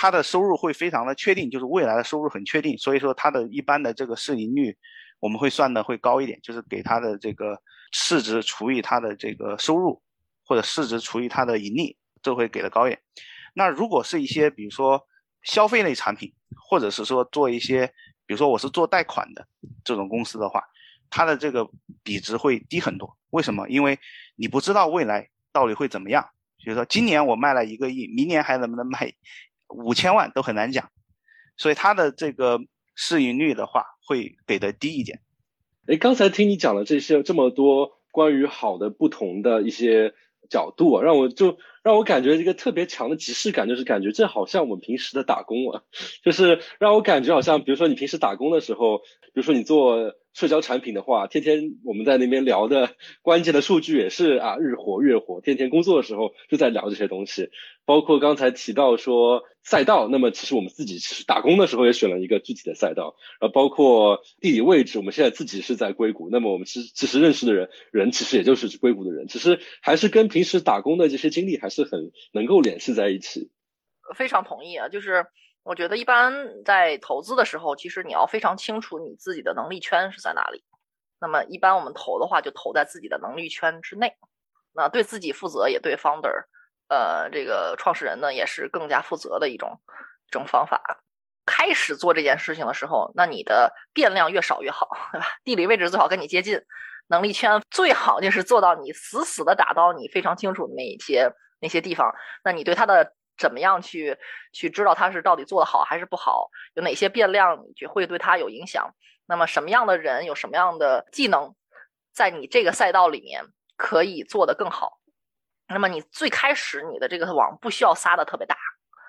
它的收入会非常的确定，就是未来的收入很确定，所以说它的一般的这个市盈率我们会算的会高一点，就是给它的这个市值除以它的这个收入，或者市值除以它的盈利，这会给的高一点。那如果是一些比如说消费类产品，或者是说做一些，比如说我是做贷款的这种公司的话，它的这个比值会低很多。为什么？因为你不知道未来到底会怎么样。比如说今年我卖了一个亿，明年还能不能卖？五千万都很难讲，所以它的这个市盈率的话会给的低一点。
哎，刚才听你讲了这些这么多关于好的不同的一些角度啊，让我就让我感觉一个特别强的即视感，就是感觉这好像我们平时的打工啊，就是让我感觉好像，比如说你平时打工的时候，比如说你做。社交产品的话，天天我们在那边聊的关键的数据也是啊，日活月活，天天工作的时候就在聊这些东西。包括刚才提到说赛道，那么其实我们自己其实打工的时候也选了一个具体的赛道。然后包括地理位置，我们现在自己是在硅谷，那么我们其实其实认识的人人其实也就是硅谷的人，其实还是跟平时打工的这些经历还是很能够联系在一起。
非常同意啊，就是。我觉得一般在投资的时候，其实你要非常清楚你自己的能力圈是在哪里。那么一般我们投的话，就投在自己的能力圈之内。那对自己负责，也对 founder，呃，这个创始人呢，也是更加负责的一种一种方法。开始做这件事情的时候，那你的变量越少越好，对吧？地理位置最好跟你接近，能力圈最好就是做到你死死的打到你非常清楚的那一些那些地方。那你对它的。怎么样去去知道它是到底做的好还是不好？有哪些变量你会对它有影响？那么什么样的人有什么样的技能，在你这个赛道里面可以做得更好？那么你最开始你的这个网不需要撒的特别大，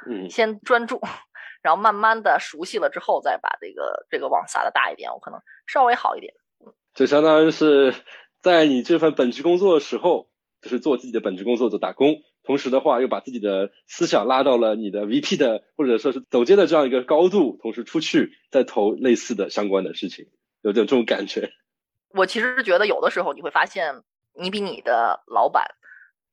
嗯，
先专注，然后慢慢的熟悉了之后再把这个这个网撒的大一点，我可能稍微好一点。
就相当于是在你这份本职工作的时候，就是做自己的本职工作，做打工，同时的话又把自己的思想拉到了你的 VP 的或者说是走街的这样一个高度，同时出去再投类似的相关的事情，有点这种感觉。
我其实觉得有的时候你会发现，你比你的老板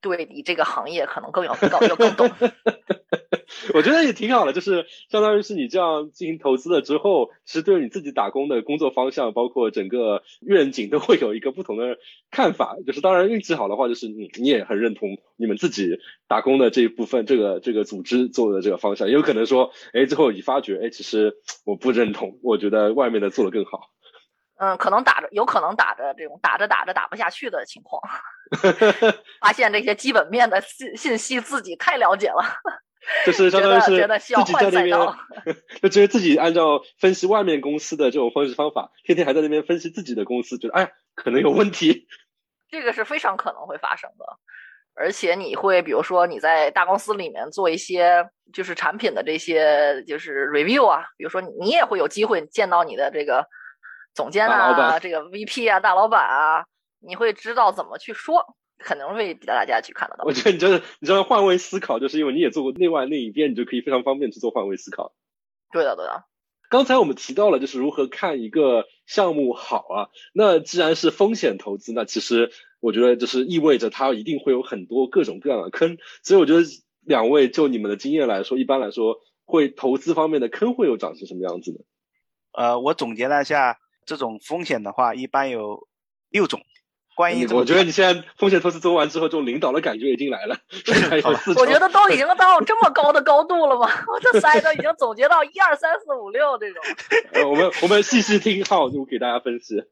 对你这个行业可能更有更要更懂。
我觉得也挺好的，就是相当于是你这样进行投资了之后，其实对于你自己打工的工作方向，包括整个愿景，都会有一个不同的看法。就是当然运气好的话，就是你你也很认同你们自己打工的这一部分，这个这个组织做的这个方向，也有可能说，哎，最后你发觉，哎，其实我不认同，我觉得外面的做的更好。
嗯，可能打着有可能打着这种打着打着打不下去的情况，发现这些基本面的信信息自己太了解了。
就是相当于是自己在那边，就觉得自己按照分析外面公司的这种方式方法，天天还在那边分析自己的公司，觉得哎呀可能有问题。
这个是非常可能会发生的，而且你会比如说你在大公司里面做一些就是产品的这些就是 review 啊，比如说你也会有机会见到你的这个总监啊，这个 VP 啊，大老板啊，你会知道怎么去说。可能会大家去看得到。
我觉得你就是你知道换位思考，就是因为你也做过内外那一边，你就可以非常方便去做换位思考。
对的，对的。
刚才我们提到了就是如何看一个项目好啊，那既然是风险投资，那其实我觉得就是意味着它一定会有很多各种各样的坑。所以我觉得两位就你们的经验来说，一般来说会投资方面的坑会有长成什么样子呢？
呃，我总结了一下，这种风险的话，一般有六种。关于
我觉得你现在风险投资做完之后，这种领导的感觉已经来了。
我觉得都已经到这么高的高度了吗？我这三个已经总结到一二三四五六这种。
呃，我们我们细细听，好，就给大家分析。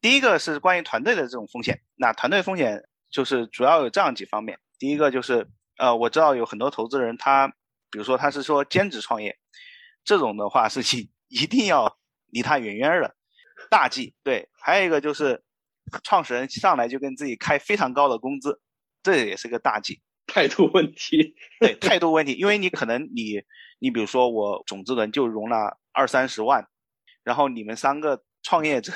第一个是关于团队的这种风险。那团队风险就是主要有这样几方面。第一个就是呃，我知道有很多投资人，他比如说他是说兼职创业，这种的话是一一定要离他远远的。大忌。对，还有一个就是。创始人上来就跟自己开非常高的工资，这也是个大忌。
态度问题，
对态度问题，因为你可能你你比如说我种子轮就融了二三十万，然后你们三个创业者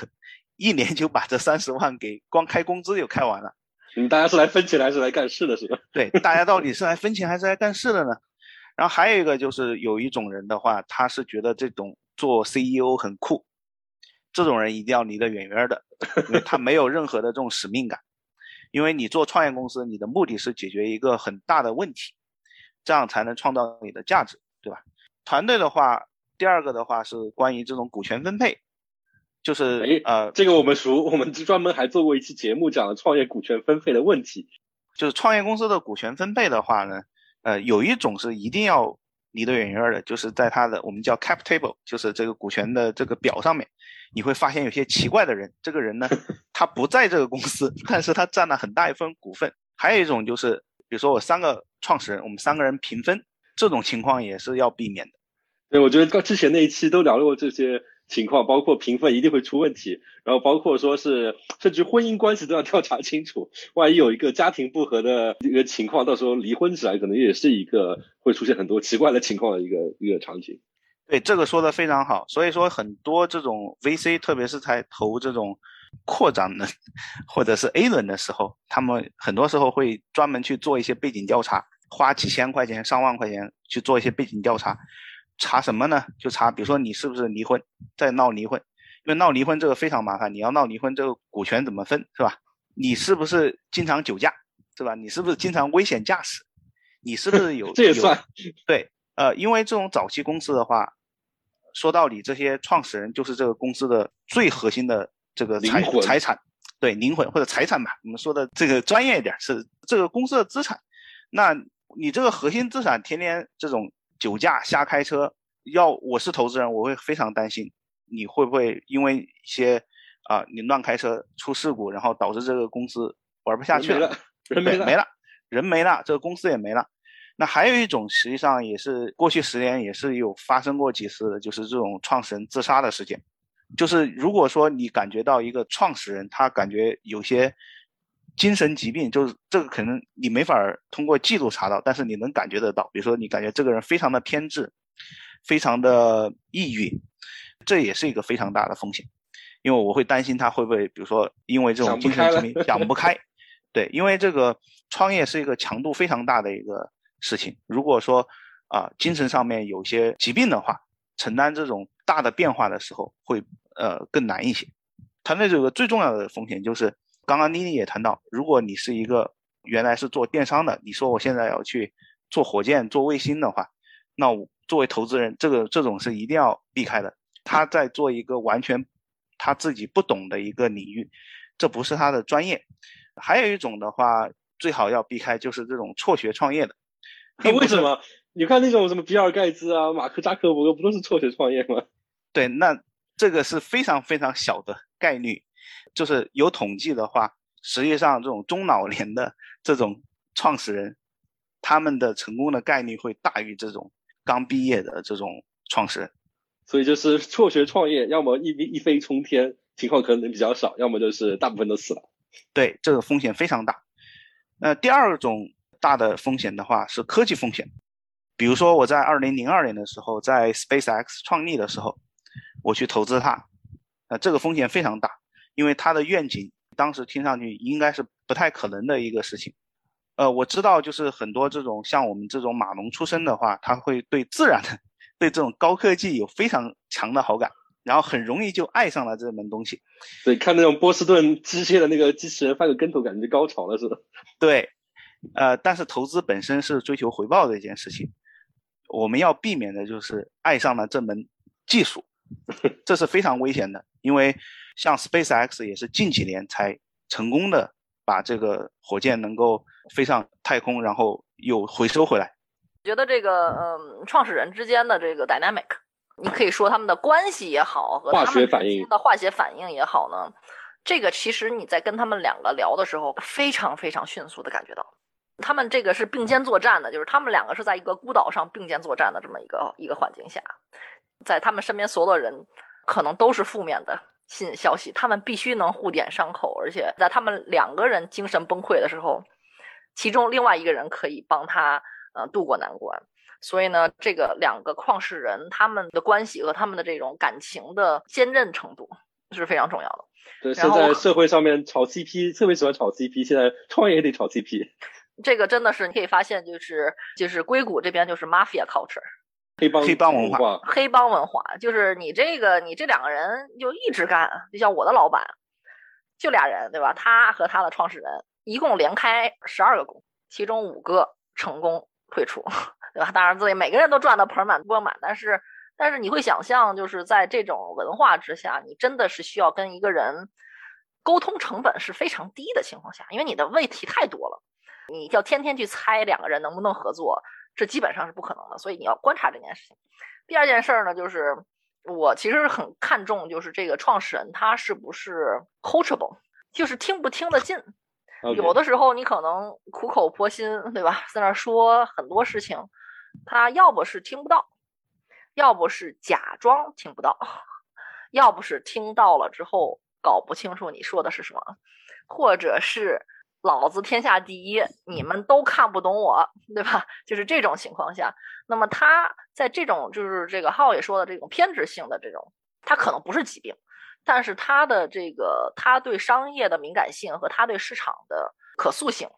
一年就把这三十万给光开工资就开完了。
你大家是来分钱还是来干事的？是吧？
对，大家到底是来分钱还是来干事的呢？然后还有一个就是有一种人的话，他是觉得这种做 CEO 很酷。这种人一定要离得远远的，因为他没有任何的这种使命感。因为你做创业公司，你的目的是解决一个很大的问题，这样才能创造你的价值，对吧？团队的话，第二个的话是关于这种股权分配，就是呃，
这个我们熟，我们专门还做过一期节目讲了创业股权分配的问题。
就是创业公司的股权分配的话呢，呃，有一种是一定要离得远远的，就是在他的我们叫 cap table，就是这个股权的这个表上面。你会发现有些奇怪的人，这个人呢，他不在这个公司，但是他占了很大一份股份。还有一种就是，比如说我三个创始人，我们三个人平分，这种情况也是要避免的。
对，我觉得刚之前那一期都聊过这些情况，包括平分一定会出问题，然后包括说是甚至婚姻关系都要调查清楚，万一有一个家庭不和的一个情况，到时候离婚起来可能也是一个会出现很多奇怪的情况的一个一个场景。
对这个说的非常好，所以说很多这种 VC，特别是在投这种扩张的或者是 A 轮的时候，他们很多时候会专门去做一些背景调查，花几千块钱、上万块钱去做一些背景调查，查什么呢？就查，比如说你是不是离婚，在闹离婚，因为闹离婚这个非常麻烦，你要闹离婚，这个股权怎么分，是吧？你是不是经常酒驾，是吧？你是不是经常危险驾驶？你是不是有
这也算
对？呃，因为这种早期公司的话，说到底，这些创始人就是这个公司的最核心的这个财财产，对灵魂或者财产吧。我们说的这个专业一点是这个公司的资产。那你这个核心资产天天这种酒驾瞎开车，要我是投资人，我会非常担心你会不会因为一些啊你乱开车出事故，然后导致这个公司玩不下去
了，人没了，
没了，人没了，这个公司也没了。那还有一种，实际上也是过去十年也是有发生过几次的，就是这种创始人自杀的事件。就是如果说你感觉到一个创始人他感觉有些精神疾病，就是这个可能你没法通过记录查到，但是你能感觉得到。比如说，你感觉这个人非常的偏执，非常的抑郁，这也是一个非常大的风险。因为我会担心他会不会，比如说因为这种精神疾病想不开。对，因为这个创业是一个强度非常大的一个事情。如果说啊精神上面有些疾病的话，承担这种大的变化的时候会呃更难一些。团队这个最重要的风险就是，刚刚妮妮也谈到，如果你是一个原来是做电商的，你说我现在要去做火箭、做卫星的话，那我作为投资人，这个这种是一定要避开的。他在做一个完全。他自己不懂的一个领域，这不是他的专业。还有一种的话，最好要避开，就是这种辍学创业的。
为什么？你看那种什么比尔盖茨啊、马克扎克伯格，不都是辍学创业吗？
对，那这个是非常非常小的概率。就是有统计的话，实际上这种中老年的这种创始人，他们的成功的概率会大于这种刚毕业的这种创始人。
所以就是辍学创业，要么一一飞冲天，情况可能比较少；要么就是大部分都死了。
对，这个风险非常大。那第二种大的风险的话是科技风险，比如说我在二零零二年的时候在 SpaceX 创立的时候，我去投资它，那这个风险非常大，因为它的愿景当时听上去应该是不太可能的一个事情。呃，我知道就是很多这种像我们这种码农出身的话，他会对自然的。对这种高科技有非常强的好感，然后很容易就爱上了这门东西。
对，看那种波士顿机械的那个机器人翻个跟头，感觉高潮了似的。
对，呃，但是投资本身是追求回报的一件事情，我们要避免的就是爱上了这门技术，这是非常危险的。因为像 SpaceX 也是近几年才成功的把这个火箭能够飞上太空，然后又回收回来。
觉得这个嗯，创始人之间的这个 dynamic，你可以说他们的关系也好，和他们之间的化学反应也好呢，这个其实你在跟他们两个聊的时候，非常非常迅速的感觉到，他们这个是并肩作战的，就是他们两个是在一个孤岛上并肩作战的这么一个一个环境下，在他们身边所有的人可能都是负面的信消息，他们必须能互点伤口，而且在他们两个人精神崩溃的时候，其中另外一个人可以帮他。呃，渡过难关，所以呢，这个两个创始人他们的关系和他们的这种感情的坚韧程度是非常重要的。
对，现在社会上面炒 CP 特别喜欢炒 CP，现在创业也得炒 CP。
这个真的是你可以发现，就是就是硅谷这边就是 mafia culture，
黑帮
黑帮文化，
黑帮文化就是你这个你这两个人就一直干，就像我的老板，就俩人对吧？他和他的创始人一共连开十二个工，其中五个成功。退出，对吧？当然，自己每个人都赚得盆满钵满，但是，但是你会想象，就是在这种文化之下，你真的是需要跟一个人沟通成本是非常低的情况下，因为你的问题太多了，你要天天去猜两个人能不能合作，这基本上是不可能的。所以你要观察这件事情。第二件事儿呢，就是我其实很看重，就是这个创始人他是不是 coachable，就是听不听得进。有的时候你可能苦口婆心，对吧？在那说很多事情，他要不是听不到，要不是假装听不到，要不是听到了之后搞不清楚你说的是什么，或者是老子天下第一，你们都看不懂我，对吧？就是这种情况下，那么他在这种就是这个浩也说的这种偏执性的这种，他可能不是疾病。但是他的这个，他对商业的敏感性和他对市场的可塑性，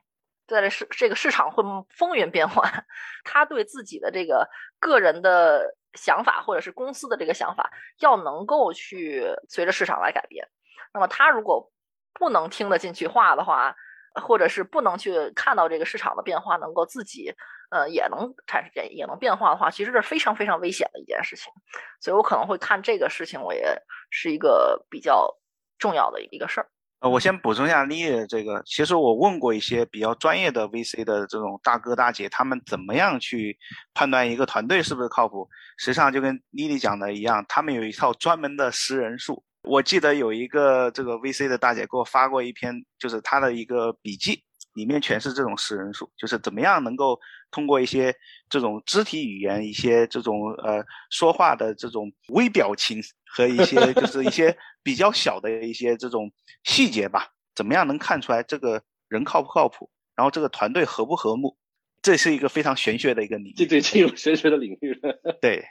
在这市这个市场会风云变幻，他对自己的这个个人的想法或者是公司的这个想法，要能够去随着市场来改变。那么他如果不能听得进去话的话，或者是不能去看到这个市场的变化，能够自己。呃，也能产生变也能变化的话，其实是非常非常危险的一件事情，所以我可能会看这个事情，我也是一个比较重要的一个事儿。
呃，我先补充一下丽丽这个，其实我问过一些比较专业的 VC 的这种大哥大姐，他们怎么样去判断一个团队是不是靠谱？实际上就跟丽丽讲的一样，他们有一套专门的识人术。我记得有一个这个 VC 的大姐给我发过一篇，就是她的一个笔记。里面全是这种识人术，就是怎么样能够通过一些这种肢体语言、一些这种呃说话的这种微表情和一些就是一些比较小的一些这种细节吧，怎么样能看出来这个人靠不靠谱，然后这个团队和不和睦，这是一个非常玄学的一个领域。
这这进入玄学的领域了。
对，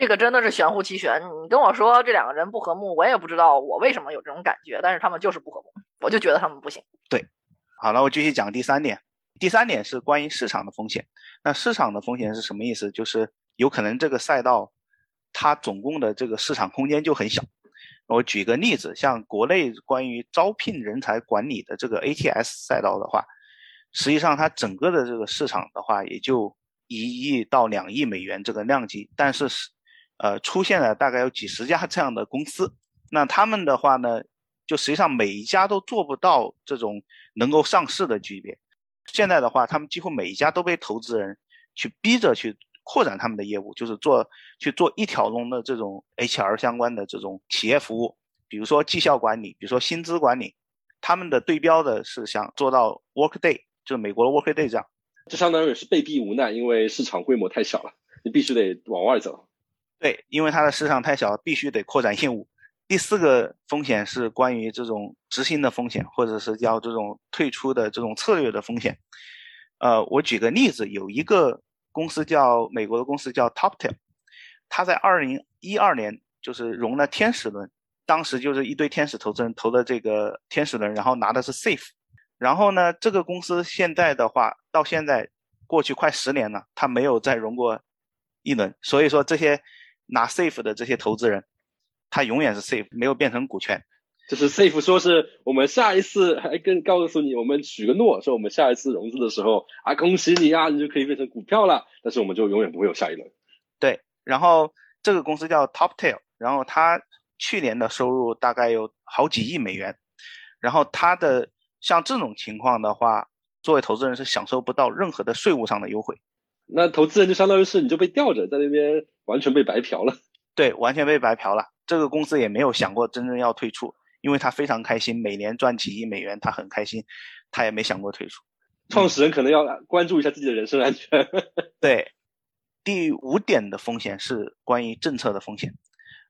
这个真的是玄乎其玄。你跟我说这两个人不和睦，我也不知道我为什么有这种感觉，但是他们就是不和睦，我就觉得他们不行。
对，好了，我继续讲第三点。第三点是关于市场的风险。那市场的风险是什么意思？就是有可能这个赛道它总共的这个市场空间就很小。我举个例子，像国内关于招聘人才管理的这个 ATS 赛道的话，实际上它整个的这个市场的话，也就一亿到两亿美元这个量级，但是是呃出现了大概有几十家这样的公司，那他们的话呢，就实际上每一家都做不到这种能够上市的级别。现在的话，他们几乎每一家都被投资人去逼着去扩展他们的业务，就是做去做一条龙的这种 HR 相关的这种企业服务，比如说绩效管理，比如说薪资管理，他们的对标的是想做到 Workday，就是美国的 Workday 这样。
这相当于是被逼无奈，因为市场规模太小了，你必须得往外走。
对，因为它的市场太小，必须得扩展业务。第四个风险是关于这种执行的风险，或者是叫这种退出的这种策略的风险。呃，我举个例子，有一个公司叫美国的公司叫 TopTail，他在二零一二年就是融了天使轮，当时就是一堆天使投资人投的这个天使轮，然后拿的是 Safe。然后呢，这个公司现在的话，到现在过去快十年了，它没有再融过一轮。所以说，这些拿 Safe 的这些投资人。他永远是 safe，没有变成股权。
就是 safe 说是我们下一次还跟告诉你，我们许个诺，说我们下一次融资的时候啊，恭喜你啊，你就可以变成股票了。但是我们就永远不会有下一轮。
对，然后这个公司叫 TopTail，然后它去年的收入大概有好几亿美元。然后它的像这种情况的话，作为投资人是享受不到任何的税务上的优惠。
那投资人就相当于是你就被吊着在那边，完全被白嫖了。
对，完全被白嫖了。这个公司也没有想过真正要退出，因为他非常开心，每年赚几亿美元，他很开心，他也没想过退出。
创始人可能要关注一下自己的人身安全。
对，第五点的风险是关于政策的风险。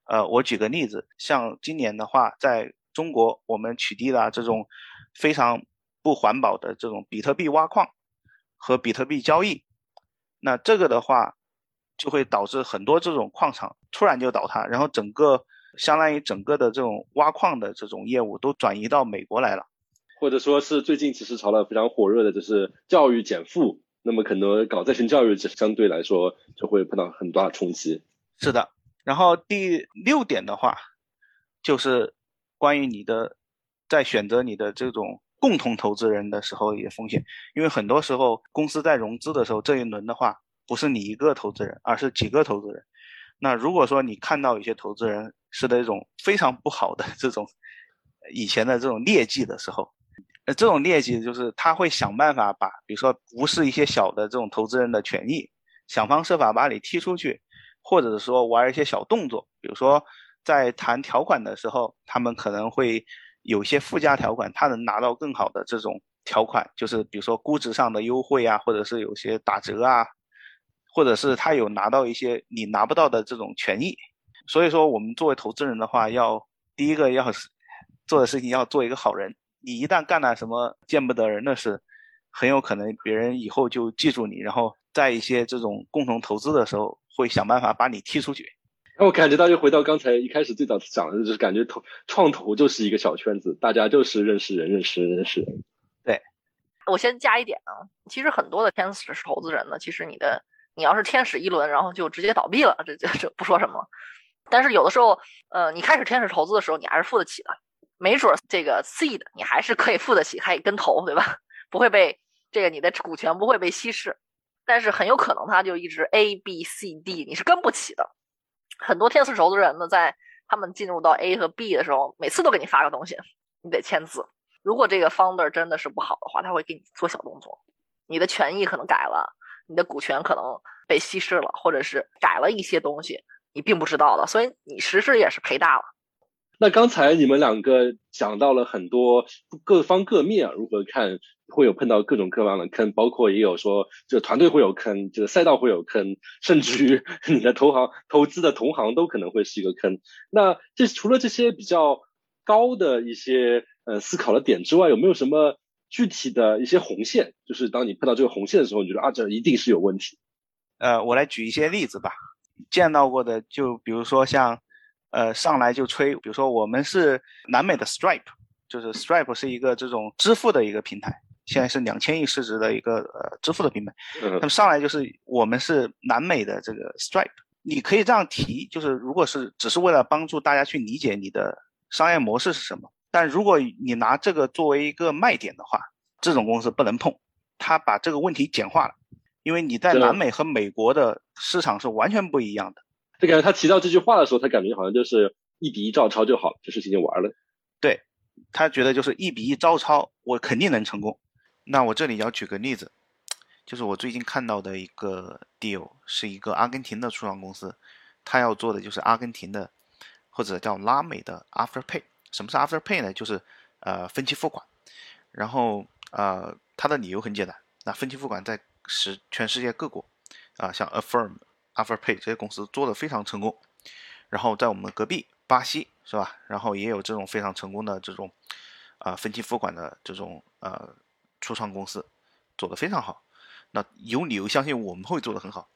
呃，我举个例子，像今年的话，在中国我们取缔了这种非常不环保的这种比特币挖矿和比特币交易，那这个的话。就会导致很多这种矿场突然就倒塌，然后整个相当于整个的这种挖矿的这种业务都转移到美国来了，
或者说是最近其实炒的非常火热的就是教育减负，那么可能搞在线教育相对来说就会碰到很大的冲击。
是的，然后第六点的话，就是关于你的在选择你的这种共同投资人的时候也风险，因为很多时候公司在融资的时候这一轮的话。不是你一个投资人，而是几个投资人。那如果说你看到有些投资人是那种非常不好的这种以前的这种劣迹的时候，那这种劣迹就是他会想办法把，比如说无视一些小的这种投资人的权益，想方设法把你踢出去，或者说玩一些小动作，比如说在谈条款的时候，他们可能会有些附加条款，他能拿到更好的这种条款，就是比如说估值上的优惠啊，或者是有些打折啊。或者是他有拿到一些你拿不到的这种权益，所以说我们作为投资人的话，要第一个要是做的事情要做一个好人。你一旦干了什么见不得人的事，很有可能别人以后就记住你，然后在一些这种共同投资的时候，会想办法把你踢出去。
那我感觉到又回到刚才一开始最早讲的，就是感觉投创投就是一个小圈子，大家就是认识人、认识人、认识人。
对，
我先加一点啊，其实很多的天使投资人呢，其实你的。你要是天使一轮，然后就直接倒闭了，这这这不说什么。但是有的时候，呃，你开始天使投资的时候，你还是付得起的。没准这个 seed 你还是可以付得起，还跟投，对吧？不会被这个你的股权不会被稀释。但是很有可能它就一直 A B C D 你是跟不起的。很多天赐投资人呢，在他们进入到 A 和 B 的时候，每次都给你发个东西，你得签字。如果这个 founder 真的是不好的话，他会给你做小动作，你的权益可能改了。你的股权可能被稀释了，或者是改了一些东西，你并不知道的，所以你实施也是赔大了。
那刚才你们两个讲到了很多各方各面啊，如何看会有碰到各种各样的坑，包括也有说这个团队会有坑，这个赛道会有坑，甚至于你的投行投资的同行都可能会是一个坑。那这除了这些比较高的一些呃思考的点之外，有没有什么？具体的一些红线？就是当你碰到这个红线的时候，你觉得啊，这一定是有问题。
呃，我来举一些例子吧。见到过的，就比如说像，呃，上来就吹，比如说我们是南美的 Stripe，就是 Stripe 是一个这种支付的一个平台，现在是两千亿市值的一个呃支付的平台。
嗯
那么上来就是我们是南美的这个 Stripe，你可以这样提，就是如果是只是为了帮助大家去理解你的商业模式是什么，但如果你拿这个作为一个卖点的话，这种公司不能碰，它把这个问题简化了。因为你在南美和美国的市场是完全不一样的。
就感觉他提到这句话的时候，他感觉好像就是一比一照抄就好，这事情就完了。
对，他觉得就是一比一照抄，我肯定能成功。那我这里要举个例子，就是我最近看到的一个 deal，是一个阿根廷的初创公司，他要做的就是阿根廷的或者叫拉美的 Afterpay。什么是 Afterpay 呢？就是呃分期付款。然后呃，他的理由很简单，那分期付款在世全世界各国啊、像 Affirm、Afterpay 这些公司做的非常成功。然后在我们隔壁巴西是吧？然后也有这种非常成功的这种啊、分期付款的这种呃初创公司做得非常好。那有理由相信我们会做得很好。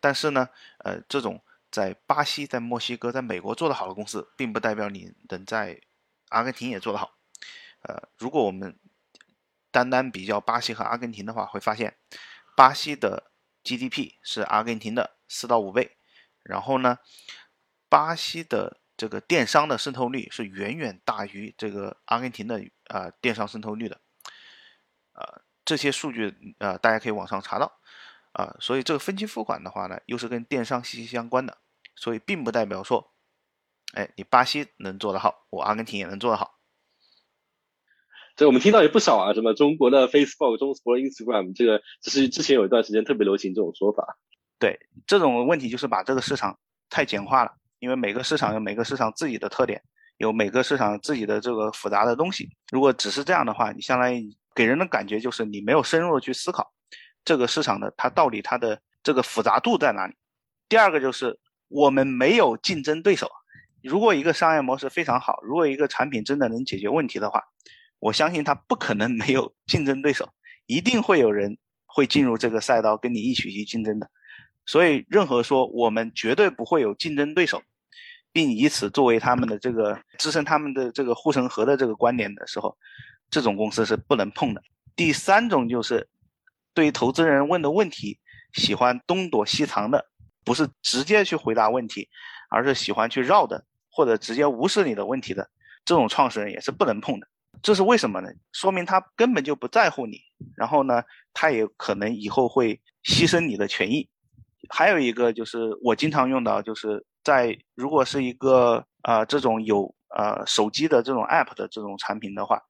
但是呢，呃，这种在巴西、在墨西哥、在美国做得好的公司，并不代表你能在阿根廷也做得好。呃，如果我们单单比较巴西和阿根廷的话，会发现巴西的 GDP 是阿根廷的四到五倍，然后呢，巴西的这个电商的渗透率是远远大于这个阿根廷的呃电商渗透率的，呃，这些数据呃大家可以网上查到，啊、所以这个分期付款的话呢，又是跟电商息息相关的，所以并不代表说，哎，你巴西能做得好，我阿根廷也能做得好。
这我们听到也不少啊，什么中国的 Facebook、中国 Instagram，这个只是之前有一段时间特别流行这种说法。
对这种问题，就是把这个市场太简化了，因为每个市场有每个市场自己的特点，有每个市场自己的这个复杂的东西。如果只是这样的话，你相当于给人的感觉就是你没有深入的去思考这个市场的它到底它的这个复杂度在哪里。第二个就是我们没有竞争对手。如果一个商业模式非常好，如果一个产品真的能解决问题的话，我相信它不可能没有竞争对手，一定会有人会进入这个赛道跟你一起去竞争的。所以，任何说我们绝对不会有竞争对手，并以此作为他们的这个支撑他们的这个护城河的这个观点的时候，这种公司是不能碰的。第三种就是对于投资人问的问题，喜欢东躲西藏的，不是直接去回答问题，而是喜欢去绕的，或者直接无视你的问题的，这种创始人也是不能碰的。这是为什么呢？说明他根本就不在乎你，然后呢，他也可能以后会牺牲你的权益。还有一个就是我经常用到，就是在如果是一个呃这种有呃手机的这种 app 的这种产品的话，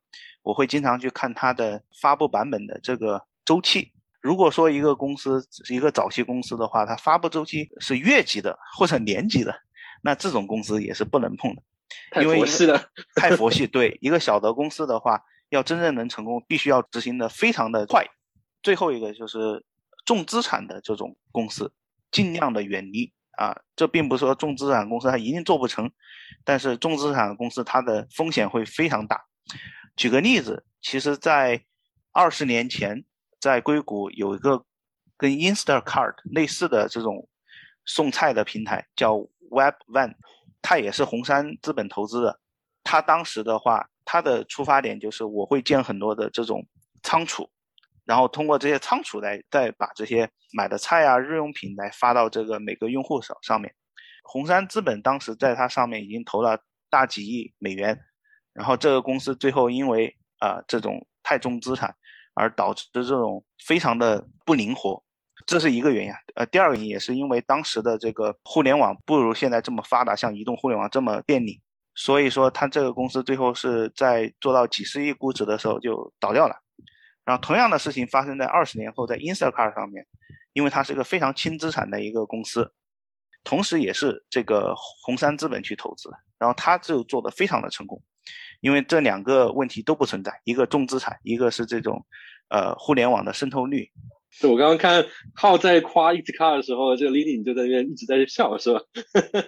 我会经常去看它的发布版本的这个周期。如果说一个公司一个早期公司的话，它发布周期是月级的或者年级的，那这种公司也是不能碰的。
太
因为
佛系了，
太佛系。对一个小的公司的话，要真正能成功，必须要执行的非常的快。最后一个就是重资产的这种公司，尽量的远离啊。这并不是说重资产公司它一定做不成，但是重资产公司它的风险会非常大。举个例子，其实，在二十年前，在硅谷有一个跟 Instacart 类似的这种送菜的平台，叫 Webvan。它也是红杉资本投资的。它当时的话，它的出发点就是我会建很多的这种仓储，然后通过这些仓储来再把这些买的菜啊、日用品来发到这个每个用户手上面。红杉资本当时在它上面已经投了大几亿美元，然后这个公司最后因为啊、这种太重资产，而导致这种非常的不灵活。这是一个原因，呃，第二个原因也是因为当时的这个互联网不如现在这么发达，像移动互联网这么便利，所以说它这个公司最后是在做到几十亿估值的时候就倒掉了。然后同样的事情发生在二十年后，在 Instacart 上面，因为它是一个非常轻资产的一个公司，同时也是这个红杉资本去投资的，然后它就做的非常的成功，因为这两个问题都不存在，一个重资产，一个是这种呃互联网的渗透率。
就我刚刚看浩在夸 Insta Car 的时候，这个 Lily 你就在那边一直在笑，是吧？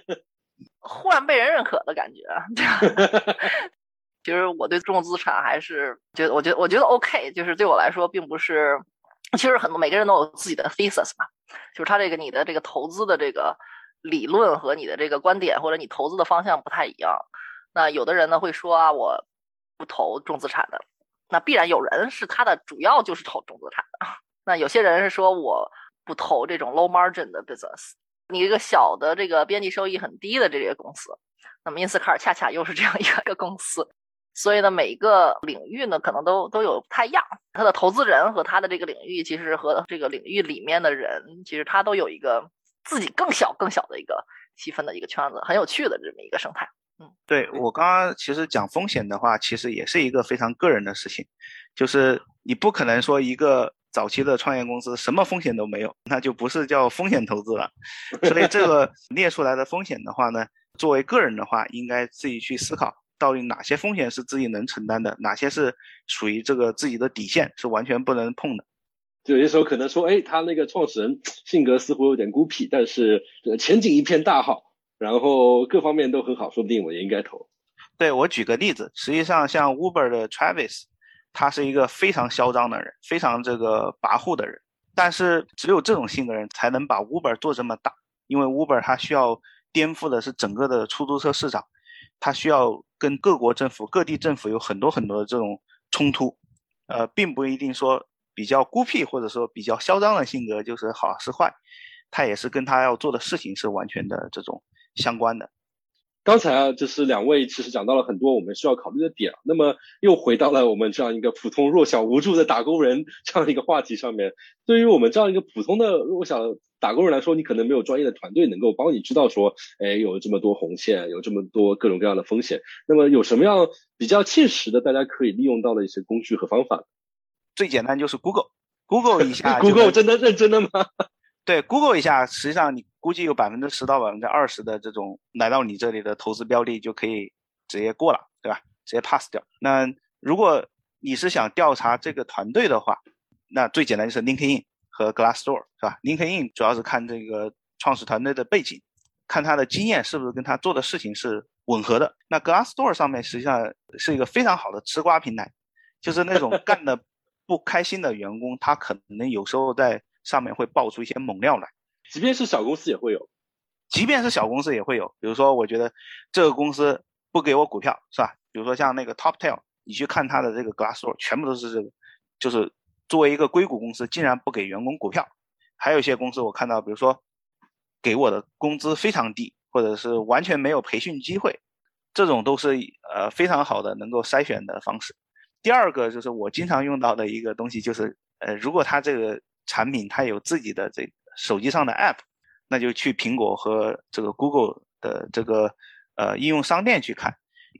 忽然被人认可的感觉。其实我对重资产还是觉得，我觉得我觉得 OK，就是对我来说并不是。其实很多每个人都有自己的 thesis 嘛，就是他这个你的这个投资的这个理论和你的这个观点或者你投资的方向不太一样。那有的人呢会说啊，我不投重资产的，那必然有人是他的主要就是投重资产的。那有些人是说我不投这种 low margin 的 business，你一个小的这个边际收益很低的这些公司。那么因斯卡尔恰恰又是这样一个公司。所以呢，每一个领域呢，可能都都有不太一样。他的投资人和他的这个领域，其实和这个领域里面的人，其实他都有一个自己更小、更小的一个细分的一个圈子，很有趣的这么一个生态。嗯，
对我刚刚其实讲风险的话，其实也是一个非常个人的事情，就是你不可能说一个早期的创业公司什么风险都没有，那就不是叫风险投资了。所以这个 列出来的风险的话呢，作为个人的话，应该自己去思考。到底哪些风险是自己能承担的，哪些是属于这个自己的底线，是完全不能碰的。
就有些时候可能说，哎，他那个创始人性格似乎有点孤僻，但是前景一片大好，然后各方面都很好，说不定我也应该投。
对我举个例子，实际上像 Uber 的 Travis，他是一个非常嚣张的人，非常这个跋扈的人，但是只有这种性格人才能把 Uber 做这么大，因为 Uber 它需要颠覆的是整个的出租车市场。它需要跟各国政府、各地政府有很多很多的这种冲突，呃，并不一定说比较孤僻或者说比较嚣张的性格就是好是坏，他也是跟他要做的事情是完全的这种相关的。
刚才啊，就是两位其实讲到了很多我们需要考虑的点，那么又回到了我们这样一个普通弱小无助的打工人这样一个话题上面。对于我们这样一个普通的弱小打工人来说，你可能没有专业的团队能够帮你知道说，哎，有这么多红线，有这么多各种各样的风险。那么有什么样比较切实的大家可以利用到的一些工具和方法？
最简单就是 Google，Google 一下。
Google 真的认真的吗？
对，Google 一下，实际上你估计有百分之十到百分之二十的这种来到你这里的投资标的就可以直接过了，对吧？直接 pass 掉。那如果你是想调查这个团队的话，那最简单就是 LinkedIn 和 Glassdoor，是吧？LinkedIn 主要是看这个创始团队的背景，看他的经验是不是跟他做的事情是吻合的。那 Glassdoor 上面实际上是一个非常好的吃瓜平台，就是那种干的不开心的员工，他可能有时候在。上面会爆出一些猛料来，
即便是小公司也会有，
即便是小公司也会有。比如说，我觉得这个公司不给我股票，是吧？比如说像那个 TopTail，你去看它的这个 Glassdoor，全部都是这个，就是作为一个硅谷公司，竟然不给员工股票。还有一些公司我看到，比如说给我的工资非常低，或者是完全没有培训机会，这种都是呃非常好的能够筛选的方式。第二个就是我经常用到的一个东西，就是呃，如果它这个产品它有自己的这手机上的 App，那就去苹果和这个 Google 的这个呃应用商店去看，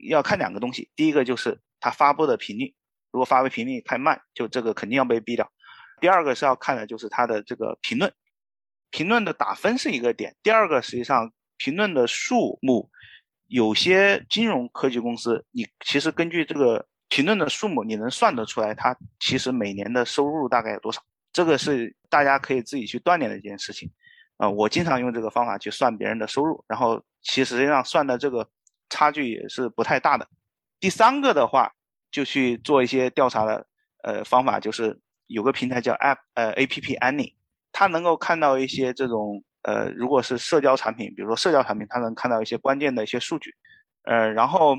要看两个东西，第一个就是它发布的频率，如果发布频率太慢，就这个肯定要被毙掉。第二个是要看的就是它的这个评论，评论的打分是一个点。第二个实际上评论的数目，有些金融科技公司，你其实根据这个评论的数目，你能算得出来它其实每年的收入大概有多少。这个是大家可以自己去锻炼的一件事情，啊，我经常用这个方法去算别人的收入，然后其实际上算的这个差距也是不太大的。第三个的话，就去做一些调查的，呃，方法就是有个平台叫 App，呃，A P P Annie，它能够看到一些这种，呃，如果是社交产品，比如说社交产品，它能看到一些关键的一些数据，呃，然后，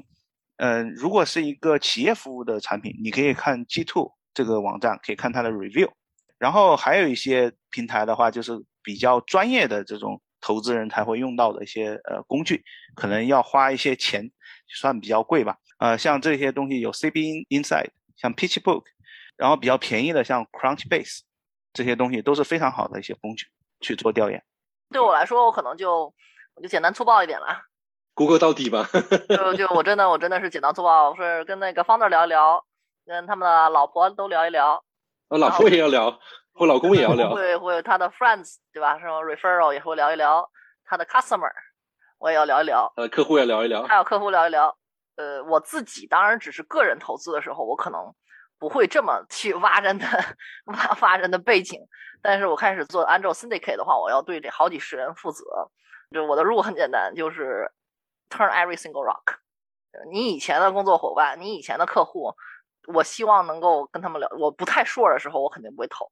嗯，如果是一个企业服务的产品，你可以看 G Two 这个网站，可以看它的 review。然后还有一些平台的话，就是比较专业的这种投资人才会用到的一些呃工具，可能要花一些钱，算比较贵吧。呃，像这些东西有 CB Inside，像 PitchBook，然后比较便宜的像 Crunchbase，这些东西都是非常好的一些工具去做调研。
对我来说，我可能就我就简单粗暴一点了
，Google 到底吧。
就就我真的我真的是简单粗暴，我是跟那个 Founder 聊一聊，跟他们的老婆都聊一聊。
我老婆也要聊，我老公也要聊，
会会他的 friends 对吧？什么 referral 也会聊一聊，他的 customer 我也要聊一聊，
呃，客户也聊一聊，
还有客户聊一聊。呃，我自己当然只是个人投资的时候，我可能不会这么去挖人的挖挖人的背景，但是我开始做 Angel Syndicate 的话，我要对这好几十人负责。就我的 rule 很简单，就是 turn every single rock，你以前的工作伙伴，你以前的客户，我希望能够跟他们聊。我不太 sure 的时候，我肯定不会投；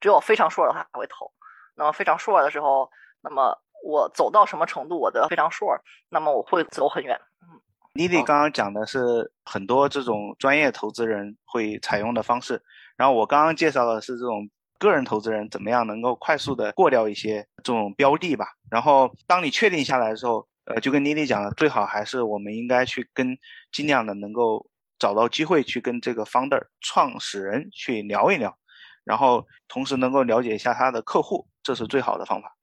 只有非常 sure 的话才会投。那么非常 sure 的时候，那么我走到什么程度，我的非常 sure，那么我会走很远。嗯
，Lily 刚刚讲的是很多这种专业投资人会采用的方式，然后我刚刚介绍的是这种。个人投资人怎么样能够快速的过掉一些这种标的吧？然后当你确定下来的时候，呃，就跟妮妮讲的，最好还是我们应该去跟尽量的能够找到机会去跟这个 founder 创始人去聊一聊，然后同时能够了解一下他的客户，这是最好的方法。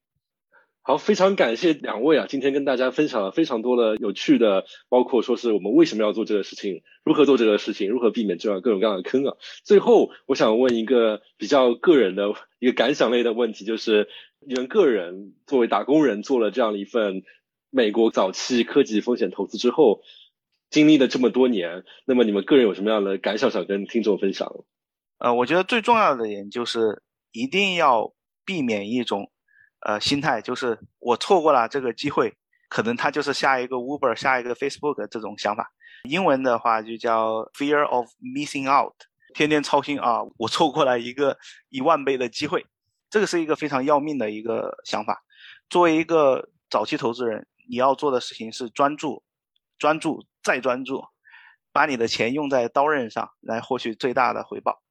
好，非常感谢两位啊！今天跟大家分享了非常多的有趣的，包括说是我们为什么要做这个事情，如何做这个事情，如何避免这样各种各样的坑啊。最后，我想问一个比较个人的一个感想类的问题，就是你们个人作为打工人做了这样一份美国早期科技风险投资之后，经历了这么多年，那么你们个人有什么样的感想想跟听众分享？
呃，我觉得最重要的点就是一定要避免一种。呃，心态就是我错过了这个机会，可能他就是下一个 Uber，下一个 Facebook 这种想法。英文的话就叫 Fear of Missing Out，天天操心啊，我错过了一个一万倍的机会，这个是一个非常要命的一个想法。作为一个早期投资人，你要做的事情是专注、专注再专注，把你的钱用在刀刃上来获取最大的回报，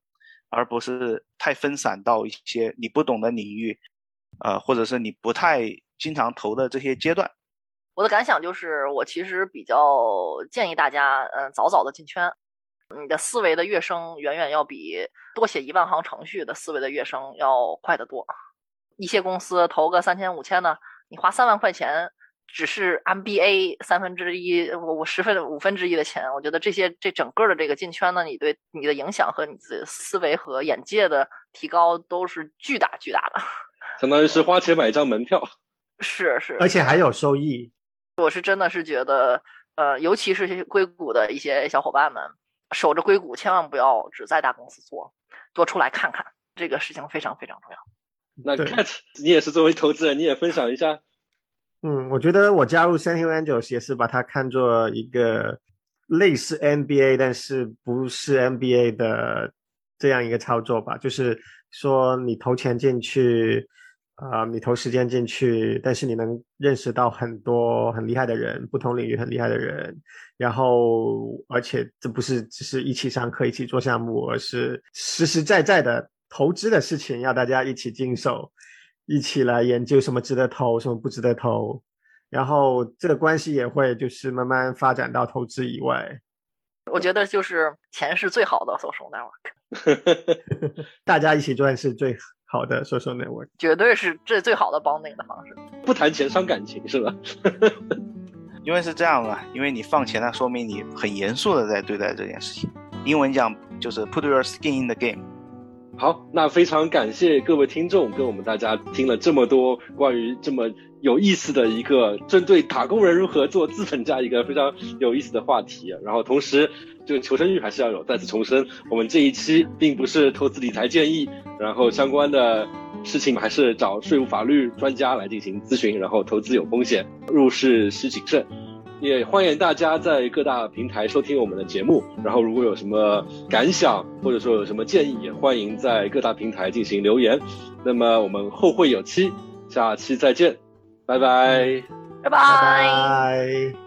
而不是太分散到一些你不懂的领域。呃，或者是你不太经常投的这些阶段，
我的感想就是，我其实比较建议大家，嗯，早早的进圈，你的思维的跃升远远要比多写一万行程序的思维的跃升要快得多。一些公司投个三千五千的，你花三万块钱，只是 MBA 三分之一，我我十分五分之一的钱，我觉得这些这整个的这个进圈呢，你对你的影响和你的思维和眼界的提高都是巨大巨大的。
相当于是花钱买一张门票，
是是，
而且还有收益。
我是真的是觉得，呃，尤其是硅谷的一些小伙伴们，守着硅谷，千万不要只在大公司做，多出来看看，这个事情非常非常重要。
那 Cat，你也是作为投资人，你也分享一下。
嗯，我觉得我加入 s e n t i Angels 也是把它看作一个类似 NBA，但是不是 NBA 的这样一个操作吧，就是说你投钱进去。啊，你投时间进去，但是你能认识到很多很厉害的人，不同领域很厉害的人，然后而且这不是只是一起上课、一起做项目，而是实实在在的投资的事情，要大家一起经手，一起来研究什么值得投，什么不值得投，然后这个关系也会就是慢慢发展到投资以外。
我觉得就是钱是最好的 social network，
大家一起赚是最。好的，social network，
绝对是这最好的 bonding 的方式。
不谈钱伤感情是吧？
因为是这样嘛，因为你放钱，那说明你很严肃的在对待这件事情。英文讲就是 put your skin in the game。
好，那非常感谢各位听众跟我们大家听了这么多关于这么有意思的一个针对打工人如何做资本家一个非常有意思的话题。然后同时。这个求生欲还是要有。再次重申，我们这一期并不是投资理财建议，然后相关的事情还是找税务法律专家来进行咨询。然后投资有风险，入市需谨慎。也欢迎大家在各大平台收听我们的节目。然后如果有什么感想或者说有什么建议，也欢迎在各大平台进行留言。那么我们后会有期，下期再见，拜拜，
拜拜。